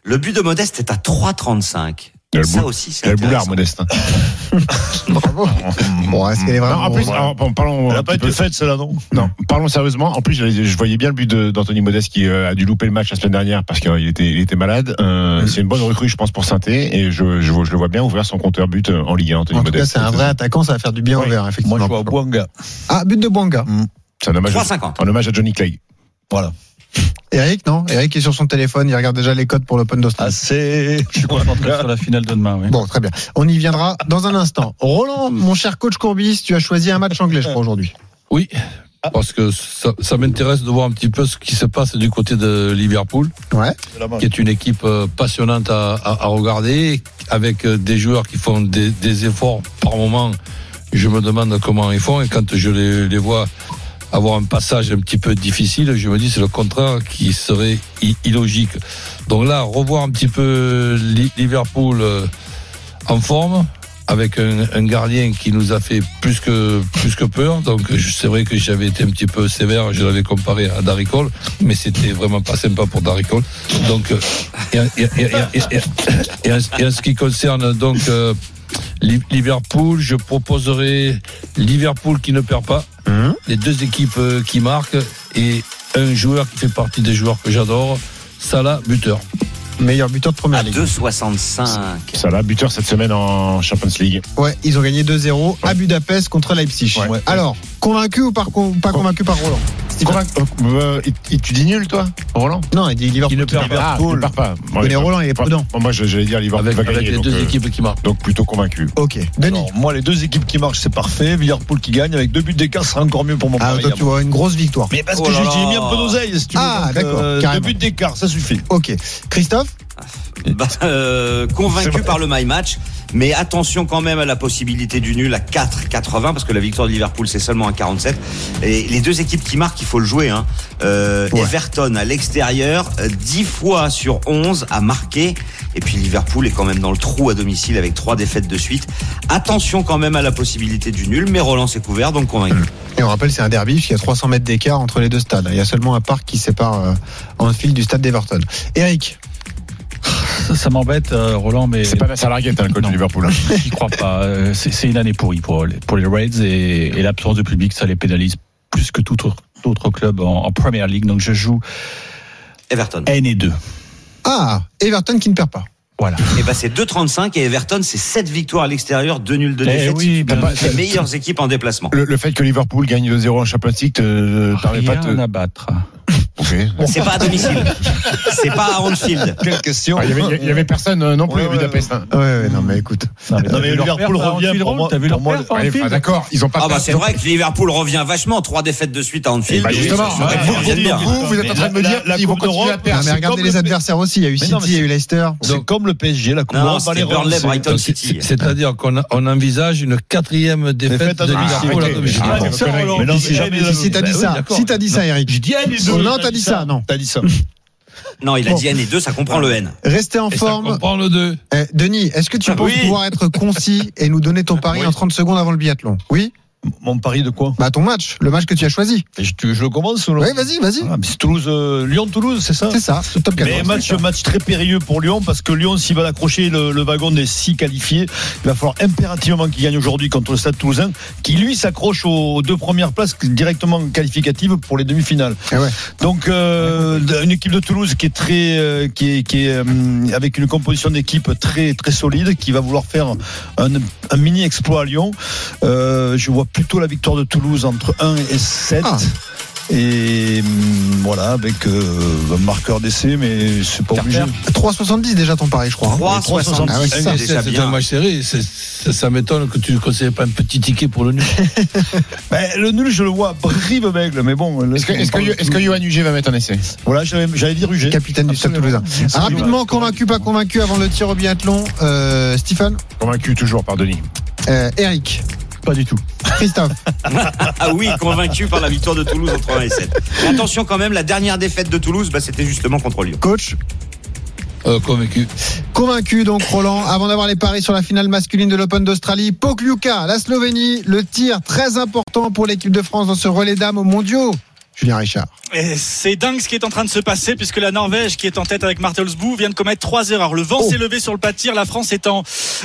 Le but de Modeste est à 3-35. Il y a le Ça aussi, c'est boulard modeste. hein. Bravo. Bon, est-ce qu'elle est vraiment. Non, en plus, en- parlons. Elle n'a pas été faite, celle-là, non? Non, parlons sérieusement. En plus, je, je voyais bien le but d'Anthony Modeste qui euh, a dû louper le match la semaine dernière parce qu'il était, il était malade. Euh, C'est une bonne recrue, je pense, pour Sainté et je, je, je le vois bien ouvrir son compteur but euh, en Ligue 1, Anthony En tout Modeste. c'est un vrai attaquant, ça va faire du bien au vert, effectivement. Moi, je vois Bouanga. Ah, but de Bouanga. C'est un hommage, 3,50. un hommage à Johnny Clay. Voilà. Eric, non? Eric est sur son téléphone, il regarde déjà les codes pour l'Open d'Australie. Assez. Je suis concentré sur la finale de demain. Oui. Bon, très bien. On y viendra dans un instant. Roland, mon cher coach Courbis, tu as choisi un match anglais, je crois, aujourd'hui. Oui, parce que ça, ça m'intéresse de voir un petit peu ce qui se passe du côté de Liverpool, Ouais. qui est une équipe euh, passionnante à, à- à regarder, avec euh, des joueurs qui font des, des efforts par moment. Je me demande comment ils font, et quand je les, les vois avoir un passage un petit peu difficile, je me dis c'est le contraire qui serait illogique. Donc là, revoir un petit peu Li- Liverpool euh, en forme, avec un, gardien qui nous a fait plus que plus que peur. Donc c'est vrai que j'avais été un petit peu sévère, je l'avais comparé à Darry Cole, mais c'était vraiment pas sympa pour Darry Cole. Donc euh, et, et- et- en, ce qui concerne donc euh, Liverpool, je proposerais Liverpool qui ne perd pas, Hum. les deux équipes euh, qui marquent et un joueur qui fait partie des joueurs que j'adore, Salah buteur. Meilleur buteur de première À ligue. 2,65. Ça là, buteur cette semaine en Champions League. Ouais, ils ont gagné 2-0 à Budapest contre Leipzig. Ouais. Alors, convaincu ou par, pas convaincu par Roland euh, et- et tu dis nul, toi, Roland Non, il dit Liverpool. Qui ne perd Ah, tu ne pars pas. Mais Roland, il est prudent. Moi, j'allais dire Liverpool Avec, va avec gagner. les donc, deux euh, équipes qui marquent. donc plutôt convaincu. Ok. Denis. Alors, moi, les deux équipes qui marchent, c'est parfait. Liverpool qui gagne avec deux buts d'écart, ce sera encore mieux pour mon Ah, toi, tu vois une grosse victoire. Mais parce Oh que j'ai mis un peu d'oseille, si tu veux. Ah, d'accord, euh. Deux buts d'écart, ça suffit. Ok. Christophe Bah, euh, convaincu par le my match, mais attention quand même à la possibilité du nul à 4,80 parce que la victoire de Liverpool c'est seulement à 47. Et les deux équipes qui marquent, il faut le jouer. Hein. Euh, Ouais. Everton à l'extérieur, euh, 10 fois sur 11 a marqué. Et puis Liverpool est quand même dans le trou à domicile avec trois défaites de suite. Attention quand même à la possibilité du nul, mais Roland s'est couvert donc convaincu. Et on rappelle, c'est un derby, puisqu'il y a 300 mètres d'écart entre les deux stades. Il y a seulement un parc qui sépare euh, Anfield du stade d'Everton. Eric, Ça, ça m'embête, euh, Roland, mais C'est pas Nasser Larguette, hein, le coach Non. de Liverpool. hein. j'y crois pas. Euh, C'est c'est une année pourrie pour, les- pour les Reds et, et l'absence de public, ça les pénalise plus que tout autre, club en, en Premier League. Donc je joue Everton. N et 2. ah, Everton qui ne perd pas. Voilà. Et ben c'est 2,35 et Everton c'est 7 victoires à l'extérieur, 2 nuls de Eh défaite. oui, C'est bien une des meilleures équipes en déplacement. Le, le fait que Liverpool gagne 2-0 en Champions League te permet pas Rien de. à battre. Ok. C'est pas à domicile. C'est pas à Anfield. Quelle question Ah, Il y avait, il y avait personne euh, non plus Ouais, à Budapest. hein. Ouais, ouais, non, mais écoute. Non, Non, mais Liverpool à revient Anfield, pour moi- T'as vu leur perf à Ouais, enfin, D'accord, ils ont pas. Ah bah c'est vrai que Liverpool revient vachement, trois défaites de suite à Anfield. Bah, justement, ouais, vous, vous, vous êtes en train de me dire la qu'ils vont Coupe continuer à d'Europe, perdre. Mais regardez les le- adversaires aussi. Il y a eu City, il y a eu Leicester. C'est comme le PSG, la Coupe d'Europe. Brighton City. c'est- C'est-à-dire qu'on envisage une quatrième défaite à de. Liverpool à Arrêtez. domicile. Ah, Ah, Si t'as dit ça, d'accord. si t'as dit ça, Eric. Oh, 2. non, t'as dit ça, non. T'as dit ça. Non, il a Bon. dit N et 2, ça comprend le N. Restez en Et ça forme. comprend le 2. Eh, Denis, est-ce que tu Ah, penses oui. pouvoir être concis et nous donner ton pari Oui. en 30 secondes avant le biathlon? Oui? Mon pari de quoi? Bah ton match, le match que tu as choisi. Je, tu- je le commence ou Oui, vas-y, vas-y. Ah, c'est Toulouse, euh, Lyon-Toulouse, c'est ça? C'est ça, le top 14. Mais match, match très périlleux pour Lyon parce que Lyon, s'il va accrocher le, le wagon des six qualifiés, il va falloir impérativement qu'il gagne aujourd'hui contre le Stade Toulousain, qui lui s'accroche aux deux premières places directement qualificatives pour les demi-finales. Eh ouais. Donc euh, une équipe de Toulouse qui est très, euh, qui est, qui est euh, avec une composition d'équipe très très solide, qui va vouloir faire un, un mini exploit à Lyon. Euh, je vois plutôt la victoire de Toulouse entre 1 et 7. Ah. Et hum, voilà, avec euh, un marqueur d'essai, mais c'est pas obligé. 3,70 déjà ton pari, je crois. hein. 3,70. Ah ouais, c'est un match serré. Ça, ça m'étonne que tu ne conseilles pas un petit ticket pour le nul. Ben, le nul, je le vois brive bègle, mais bon. Est-ce que, Johan Huget va mettre un essai? Voilà, j'avais j'allais dire UG. Capitaine du Stade Toulousain. Rapidement, convaincu, pas convaincu avant le tir au biathlon. Euh, Stephen Convaincu toujours par Denis. euh, Eric Pas du tout. Christophe Ah oui, convaincu par la victoire de Toulouse entre 1 et 7. Mais attention quand même, la dernière défaite de Toulouse, bah, c'était justement contre Lyon. Coach Euh, convaincu. Convaincu donc Roland, avant d'avoir les paris sur la finale masculine de l'Open d'Australie, Pokljuka, la Slovénie, le tir très important pour l'équipe de France dans ce relais dames aux mondiaux. Julien Richard. Et c'est dingue ce qui est en train de se passer puisque la Norvège qui est en tête avec Martelsbou vient de commettre trois erreurs. Le vent Oh. s'est levé sur le pas de tir. La France est en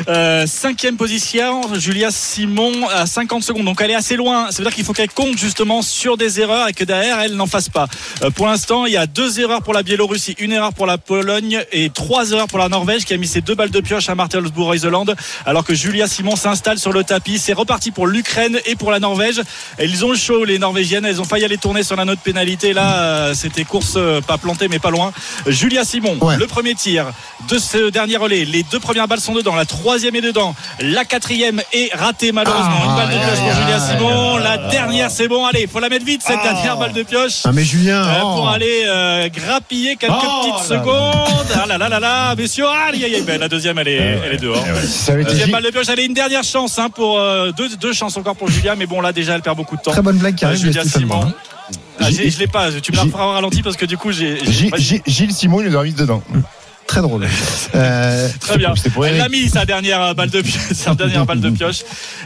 euh, cinquième position. Julia Simon à 50 secondes. Donc elle est assez loin. Ça veut dire qu'il faut qu'elle compte justement sur des erreurs et que derrière elle n'en fasse pas. Euh, pour l'instant, il y a deux erreurs pour la Biélorussie, une erreur pour la Pologne et trois erreurs pour la Norvège qui a mis ses deux balles de pioche à Martelsbou Iseland alors que Julia Simon s'installe sur le tapis. C'est reparti pour l'Ukraine et pour la Norvège. Elles ont le show les Norvégiennes. Elles ont failli aller tourner sur la note pénalité. Là, euh, c'était course euh, pas plantée mais pas loin. Julia Simon, Ouais. le premier tir de ce dernier relais. Les deux premières balles sont dedans. La troisième est dedans. La quatrième est ratée malheureusement. Ah, Une balle de pioche pour Julia Simon. La dernière, c'est bon. Allez, faut la mettre vite cette dernière balle de pioche. Ah mais Julien, Euh, oh. pour aller euh, grappiller quelques Oh petites là là. secondes. Ah là là là là, messieurs, aïe aïe aïe. Ben, la deuxième, elle est, elle est dehors. Été Deuxième balle de pioche, elle est une dernière chance hein, pour euh, deux, deux chances encore pour Julia, mais bon là déjà elle perd beaucoup de temps. très bonne blague de Julia Simon. Ah, je l'ai pas, tu me la referas au ralenti parce que du coup j'ai. Gilles Simon, il nous a mis dedans. Très drôle. Euh, Très bien. Pour Elle a mis sa dernière euh, balle de pioche, sa dernière balle de pioche,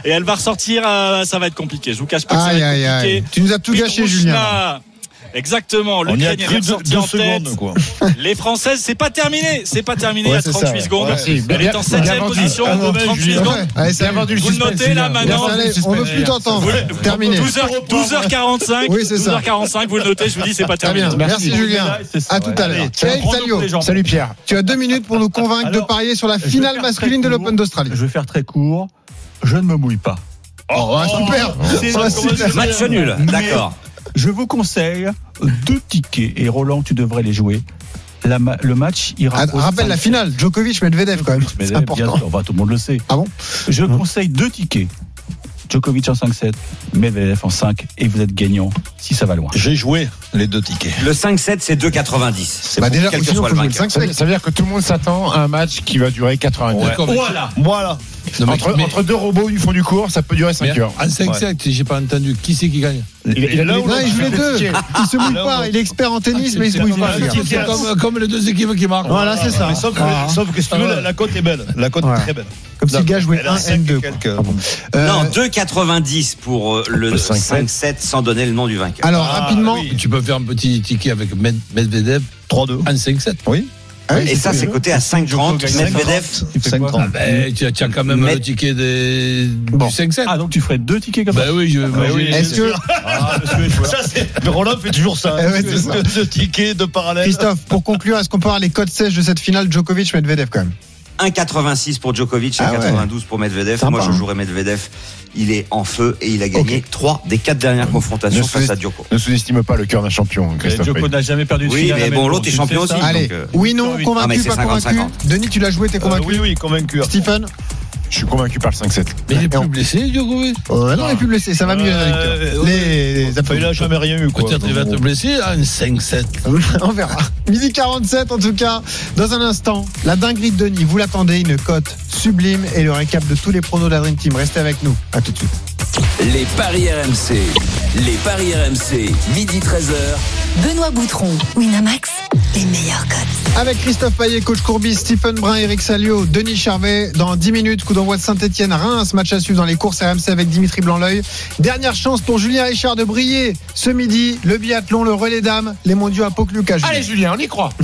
et elle va ressortir. euh, ça va être compliqué. Je vous cache pas que ça va être compliqué. aïe. Tu nous as tout gâché Julien. Exactement. On y a L'Ukraine est cru deux, ressortie deux en tête. secondes, quoi. Les Françaises, c'est pas terminé. C'est pas terminé Ouais, à c'est 38 ça, ouais. secondes. Elle est en bien 7 vendu. position Ah, ouais, 38 Julien. secondes. Ouais, salut. Vous le notez là maintenant. On veut plus t'entendre. Terminé. 12h, 12h45. Oui, c'est ça. 12h45, vous le notez, je vous dis, c'est pas Très terminé. bien. Merci, Julien. À tout à l'heure. Gens. Salut Pierre. Tu as deux minutes pour nous convaincre de parier sur la finale masculine de l'Open d'Australie. Je vais faire très court. Je ne me mouille pas. Oh, super. C'est- Ouais, super. Match nul, d'accord. Je vous conseille deux tickets et Roland, tu devrais les jouer. La ma- le match ira. Ah, Rappelle la 5. finale, Djokovic Medvedev quand même. Mais C'est bien important. bah, tout le monde le sait. Ah bon Je conseille deux tickets. Djokovic en 5-7, Medvedev en 5 et vous êtes gagnant si ça va loin. J'ai joué les deux tickets. Le 5-7, c'est 2,90. Bah déjà, quel que soit le jouer le vainqueur. 5 Ça, ça veut dire que tout le monde s'attend à un match qui va durer 80 minutes. Voilà, voilà. Entre, mais- entre deux robots du fond du cours, ça peut durer 5 mais heures. En 5-7, j'ai pas entendu. Qui c'est qui gagne Il, il là où Non, il joue les deux. Il se mouille pas. Il est expert en tennis, mais il se mouille pas. Ah, comme, comme les deux équipes qui marquent. Voilà, c'est ça. Mais sauf, que, Ah. sauf que si tu veux, la, cote est belle. La cote Ouais. est très belle. Comme si le gars jouait Elle a 1 cinq N2. et quelques. Euh, Non, 2,90 pour euh, le Le 5-7. 5-7 sans donner le nom du vainqueur. Alors, Ah, rapidement. Tu peux faire un petit ticket avec Med- Medvedev 3-2. en 5-7. Oui. Ah oui, Et ça, c'est coté à 5,30. Medvedev, Il fait 5,30. Ah ben, tu as tu quand même le ticket des, Bon. du 5-7. Ah, donc tu ferais deux tickets comme ça Ben oui, je, moi, oui, j'ai- Est-ce que, Ah. Ça, c'est. Roland fait toujours ça. Eh ouais, ça. Deux, deux tickets, deux parallèles. Christophe, pour conclure, est-ce qu'on peut avoir les codes sèches de cette finale Djokovic-Medvedev quand même? 1,86 pour Djokovic, Ah ouais. 1,92 pour Medvedev. Moi, je hein. jouerais Medvedev. Il est en feu et il a gagné trois des quatre dernières confrontations Ne face à Djoko. Ne sous-estime pas le cœur d'un champion, Christophe. Djoko n'a jamais perdu de Oui, finale. mais bon, l'autre est champion aussi. Allez, donc, euh, oui, non, Ah, convaincu, c'est pas 50-50. convaincu Denis, tu l'as joué, t'es Euh, convaincu oui, oui, convaincu. Stephen Je suis convaincu par le 5-7. Mais il est Et on- plus blessé, Djokovic. Euh, Non, il est plus blessé, ça va mieux. Euh, Eric. Les Enfin, il a jamais rien eu, quoi. Peut-être il va te blesser à un 5-7. On verra. Midi 47 en tout cas. Dans un instant, la dinguerie de Denis. Vous l'attendez, une cote sublime et le récap de tous les pronos de la Dream Team. Restez avec nous. À tout de suite. Les paris RMC. Les paris RMC. Midi 13h. Benoît Boutron, Winamax, les meilleurs cotes. Avec Christophe Payet, coach Courbis, Stephen Brun, Eric Salio, Denis Charvet. Dans 10 minutes, coup d'envoi de Saint-Etienne, Reims, match à suivre dans les courses RMC avec Dimitri Blanc-L'œil. Dernière chance pour Julien Richard de briller ce midi. Le biathlon, le relais dames, les mondiaux à Pocluca. Allez Julien, on y croit.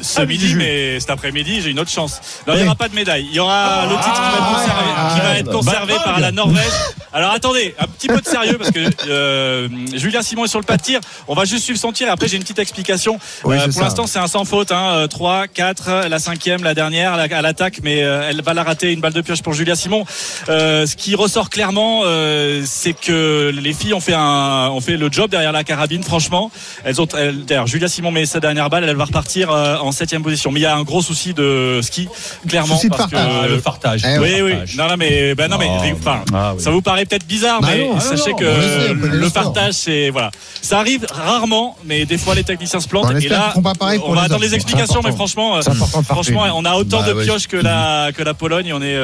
Ce Ah, midi, mais cet après-midi, j'ai une autre chance. Non, il n'y aura pas de médaille. Il y aura le titre qui va être conservé, Ah, qui va être bah, conservé bah, par la Norvège. Alors attendez, un petit peu de sérieux parce que euh, Julien Simon est sur le pas de tir. On va juste suivre son tir. Et après, j'ai une petite explication. Oui, Euh, pour l'instant, c'est un sans faute. Hein. 3, 4, la cinquième, la dernière à l'attaque, mais euh, elle va la rater. Une balle de pioche pour Julia Simon. Euh, ce qui ressort clairement, euh, c'est que les filles ont fait un, ont fait le job derrière la carabine. Franchement, elles ont. elles- D'ailleurs, Julia Simon met sa dernière balle, elle va repartir euh, en septième position. Mais il y a un gros souci de ski, clairement, Souci de parce fartage. que Ah, le fartage. Eh oui, Le oui. Non, non, mais, ben non, mais, Ah, enfin, ah, oui. ça vous paraît peut-être bizarre, Bah mais non, ah sachez non, que le partage, c'est voilà, ça arrive rarement, mais des fois les techniciens se plantent. On et là, pas on va les attendre les explications, mais franchement, euh, franchement, on a autant Bah de ouais. pioches que la que la Pologne. et On est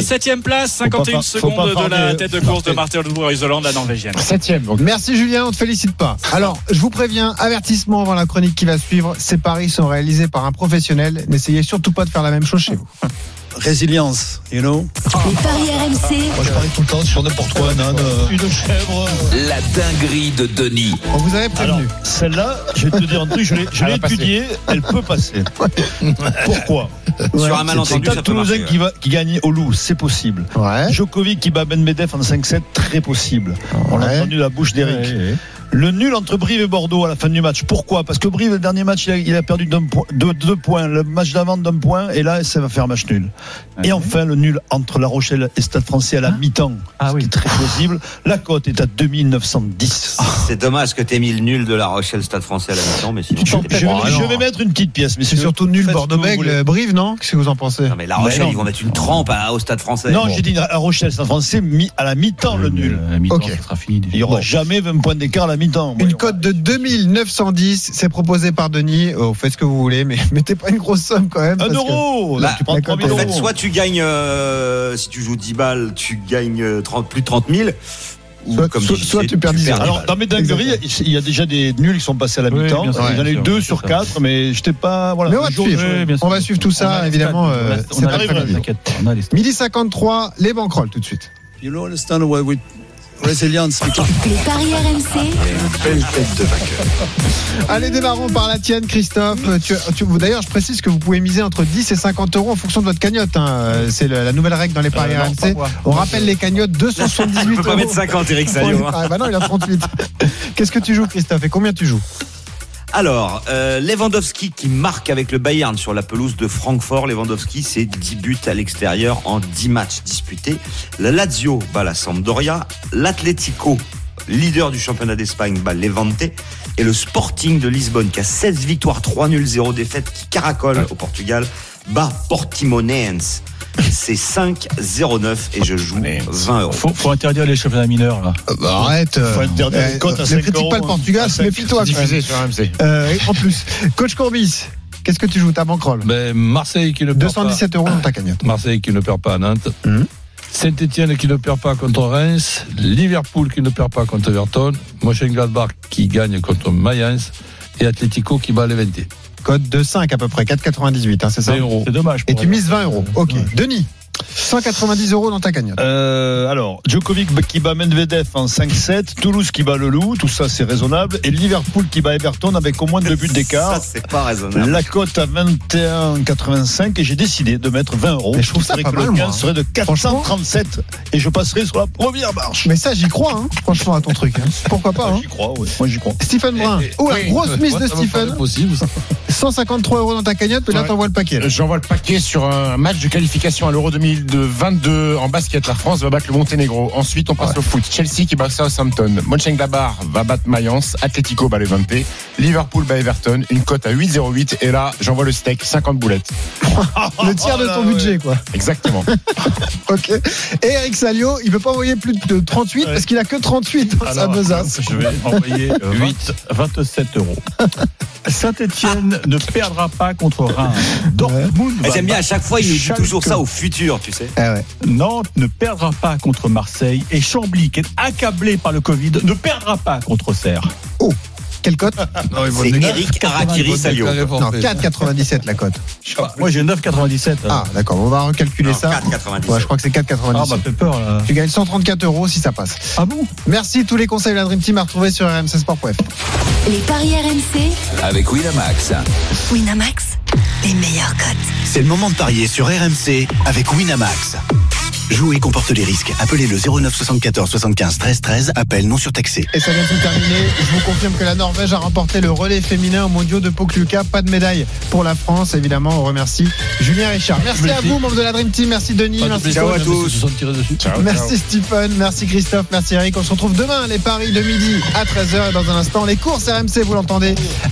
septième place, 51 pas- faut pas secondes de la tête de course de Martin Isolande, la Norvégienne. Septième. Donc, Merci Julien, on te félicite pas. Alors, je vous préviens, avertissement avant la chronique qui va suivre. Ces paris sont réalisés par un professionnel. N'essayez surtout pas de faire la même chose chez vous. Résilience, you know. Les paris RMC. Moi, je parie tout le temps sur n'importe quoi, âne, euh, une chèvre. La dinguerie de Denis. On vous avait Alors, prévenu. celle-là, je vais te dire un truc, je l'ai je Elle l'ai va passer. étudiée, elle peut passer. Pourquoi Sur un C'est malentendu, ça peut Toulousain marcher. qui, va, qui gagne au loup, c'est possible. Ouais. Djokovic qui bat Ben Medvedev en 5-7, très possible. On l'a Ouais. entendu de la bouche d'Eric. Le nul entre Brive et Bordeaux à la fin du match. Pourquoi? Parce que Brive, le dernier match, il a, il a perdu de deux points. Le match d'avant d'un point. Et là, ça va faire match nul. Et enfin, le nul entre La Rochelle et Stade français à la mi-temps. Ah oui. Ce qui est très possible. La cote est à 2910. C'est dommage que t'aies mis le nul de la Rochelle Stade français à la mi-temps, mais sinon. Je, je vais, mal. je vais mettre une petite pièce. Mais C'est surtout nul voulez. Brive, non? Qu'est-ce que vous en pensez? Non, mais la Rochelle, Mais ils vont mettre une trempe à- au Stade français. Non, Bon. j'ai dit La Rochelle, Stade français, mi- à la mi-temps, le nul. À mi-temps, Ok. ça sera fini. Il n'y aura jamais 20 points d'écart à la mi-temps. Une cote de 2910, c'est proposé par Denis. Oh, faites ce que vous voulez, mais mettez pas une grosse somme quand même. Un euro Bah, Tu prends la 3 cote 000 En euros. fait, soit tu gagnes, euh, si tu joues 10 balles, tu gagnes euh, 30, plus de 30 000. Ou Soit- comme soit- soit tu perds 10 10 Alors, dans mes dingueries, il y a déjà des nuls qui sont passés à la Oui, mi-temps. sûr, J'en ai eu sûr, deux bien sur sûr. quatre, mais j'étais pas. Voilà, Mais on va suivre. Oui. On va suivre tout ça, On évidemment. stats, euh, on a- cet on a les après-midi. stats, t'inquiète. Midi 53, les banquerolles tout de suite. You know, understand why we resilience because Les paris RMC. belle tête de vainqueur. Allez, démarrons par la tienne, Christophe. Tu, tu- D'ailleurs, je précise que vous pouvez miser entre 10 et 50 euros en fonction de votre cagnotte. hein. C'est la nouvelle règle dans les paris Euh, non, RMC. pas. On rappelle les cagnottes 278 Tu peux pas euros. mettre 50, Eric Salio. hein. Ah, bah non, il a 38. Qu'est-ce que tu joues, Christophe Et combien tu joues? Alors, euh, Lewandowski qui marque avec le Bayern sur la pelouse de Francfort. Lewandowski, c'est 10 buts à l'extérieur en 10 matchs disputés. La Lazio bat la Sampdoria. L'Atlético, leader du championnat d'Espagne, bat Levante. Et le Sporting de Lisbonne, qui a 16 victoires, 3 nuls, 0 défaites, qui caracole au Portugal, bat Portimonense c'est 5,09 et je joue Mais 20 euros. Faut, faut interdire les championnats mineurs là. Ah bah, arrête. Euh, faut interdire les Ne critique pas le Portugal, méfie-toi. Diffusé sur RMC. Euh, en plus, coach Courbis. Qu'est-ce que tu joues ta bankroll ben, Marseille qui ne 217 euros dans ta cagnotte. Marseille qui ne perd pas à Nantes. Hmm. Saint-Etienne qui ne perd pas contre Reims. Liverpool qui ne perd pas contre Everton. Mönchengladbach qui gagne contre Mayence. Et Atletico qui bat les 20. Cote de 5 à peu près, 4,98, hein, c'est ça C'est dommage. Et tu mises 20 euros. Ok. Denis 190 euros dans ta cagnotte. Euh, alors, Djokovic qui bat Medvedev en 5-7, Toulouse qui bat le Loup, tout ça c'est raisonnable, et Liverpool qui bat Everton avec au moins deux buts Ça, d'écart. c'est pas raisonnable. La cote à 21,85 et j'ai décidé de mettre 20 euros. Mais je trouve ça serait pas que mal, le moi. gain serait de 437 et je passerai sur la première marche. Mais ça, j'y crois, hein, franchement, à ton truc. hein. Pourquoi pas hein. J'y crois, ouais. Moi j'y crois. Stephen Brun. Oh, la oui, grosse mise de ça Stephen. possible. ça. 153 euros dans ta cagnotte, mais là, t'envoies le paquet. J'envoie le paquet sur un match de qualification à l'Euro 2022 en basket. La France va battre le Monténégro. Ensuite, on passe au foot. Chelsea qui bat Southampton. Mönchengladbach va battre Mayence. Atlético bat Levante. Liverpool bat Everton. Une cote à 8,08. Et là, j'envoie le steak. 50 boulettes. Le tiers de Oh là, ton ouais. budget, quoi. Exactement. Ok. Et Eric Salio, il veut pas envoyer plus de 38 Ouais. parce qu'il a que 38 dans sa besace. Je vais envoyer euh, 8, 27 euros. Saint-Etienne ne perdra pas contre Reims. Dortmund J'aime bien, à chaque fois, il nous dit toujours ça au futur, tu sais. Ah ouais. Nantes ne perdra pas contre Marseille et Chambly, qui est accablé par le Covid, ne perdra pas contre Serre. Quelle cote C'est Eric Harakiri Salio. Non, 4,97 la cote. Moi j'ai 9,97. Ah, d'accord, on va recalculer Non, ça. 4,97. Ouais, je crois que c'est Ah, 4,97. bah fait peur là. Tu gagnes 134 euros si ça passe. Ah bon? Merci, tous les conseils de la Dream Team à retrouver sur rmcsport.fr. Les paris RMC. Avec Winamax. Winamax. Les meilleurs cotes. C'est le moment de parier sur RMC avec Winamax. Jouer comporte les risques. Appelez le 09 74 75 13 13. Appel non surtaxé. Et ça vient de se terminer. Je vous confirme que la Norvège a remporté le relais féminin au mondiaux de Pokljuka. Pas de médaille pour la France. Évidemment, on remercie Julien Richard. Merci, Merci. à vous, membres de la Dream Team. Merci Denis. Pas Merci sont tirés dessus. Merci Stephen, merci Christophe, merci Eric. On se retrouve demain, les paris de midi à 13h. Et dans un instant, les courses RMC, vous l'entendez,